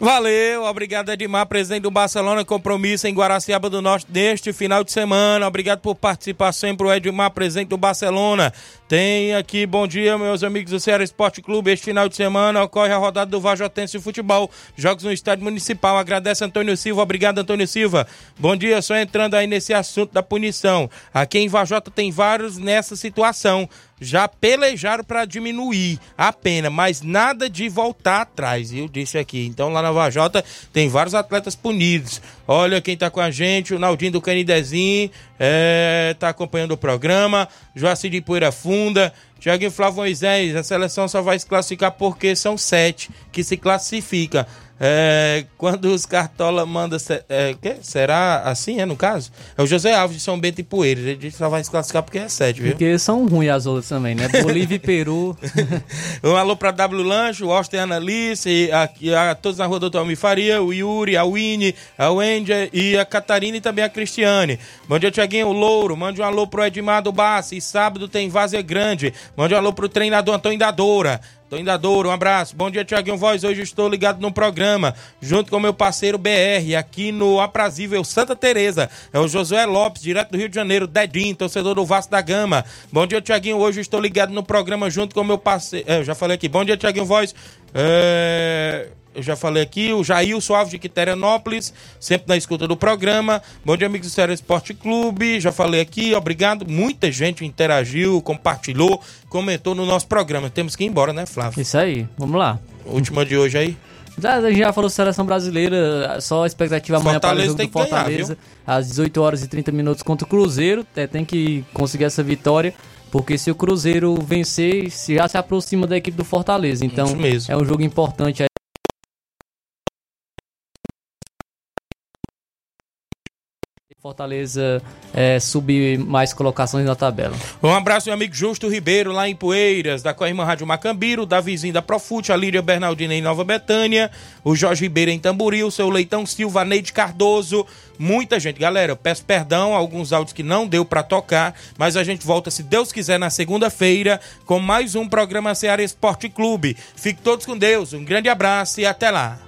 Valeu, obrigado Edmar, presidente do Barcelona, compromisso em Guaraciaba do Norte neste final de semana. Obrigado por participar sempre, o Edmar, presidente do Barcelona. Tem aqui, bom dia, meus amigos do Ceará Esporte Clube. Este final de semana ocorre a rodada do Vajotense Futebol, jogos no estádio municipal. Agradece Antônio Silva, obrigado Antônio Silva. Bom dia, só entrando aí nesse assunto da punição. Aqui em Vajota tem vários nessa situação. já pelejaram para diminuir a pena, mas nada de voltar atrás, eu disse aqui. Então lá na Vajota tem vários atletas punidos. Olha quem tá com a gente, o Naldinho do Canidezinho, é, tá acompanhando o programa, Joacir de Poeira Funda, Tiaguinho Flávio Moisés, a seleção só vai se classificar porque são sete que se classifica. É, quando os Cartola manda. É? Será assim, é no caso? É o José Alves de São Bento e Poeiras. Ele só vai se classificar porque é 7, viu? Porque são ruins as outras também, né? Bolívia e Peru. [LAUGHS] um alô pra W Lanche, o Austin Annalice, a, a, todos na rua Doutor Almi Faria, o Yuri, a Winnie, a Wendy e a Catarina e também a Cristiane. Bom dia, Tiaguinho, o Louro. Mande um alô pro Edmar Bassi. E sábado tem Vazia Grande. Mande um alô pro treinador Antônio da Tô indo um abraço. Bom dia, Tiaguinho Voz. Hoje estou ligado no programa, junto com meu parceiro BR, aqui no Aprazível Santa Teresa. É o Josué Lopes, direto do Rio de Janeiro, Dedinho, torcedor do Vasco da Gama. Bom dia, Tiaguinho. Hoje estou ligado no programa, junto com meu parceiro. É, eu já falei aqui. Bom dia, Tiaguinho Voz. É eu já falei aqui, o Jair Suave de Quiterianópolis, sempre na escuta do programa. Bom dia, amigos do Sério Esporte Clube. Já falei aqui, obrigado. Muita gente interagiu, compartilhou, comentou no nosso programa. Temos que ir embora, né, Flávio? Isso aí, vamos lá. Última de hoje aí. Já, já falou seleção brasileira, só a expectativa amanhã para o jogo do Fortaleza, ganhar, às 18 horas e 30 minutos contra o Cruzeiro. É, tem que conseguir essa vitória, porque se o Cruzeiro vencer, já se aproxima da equipe do Fortaleza. Então é um jogo importante Fortaleza é, subir mais colocações na tabela. Um abraço, meu amigo Justo Ribeiro, lá em Poeiras, da Corrima Rádio Macambiro, da vizinha da Profute, a Líria Bernardina em Nova Betânia, o Jorge Ribeiro em Tamboril, seu Leitão Silva, Neide Cardoso, muita gente. Galera, eu peço perdão alguns áudios que não deu para tocar, mas a gente volta, se Deus quiser, na segunda-feira com mais um programa Ceará Esporte Clube. Fique todos com Deus, um grande abraço e até lá.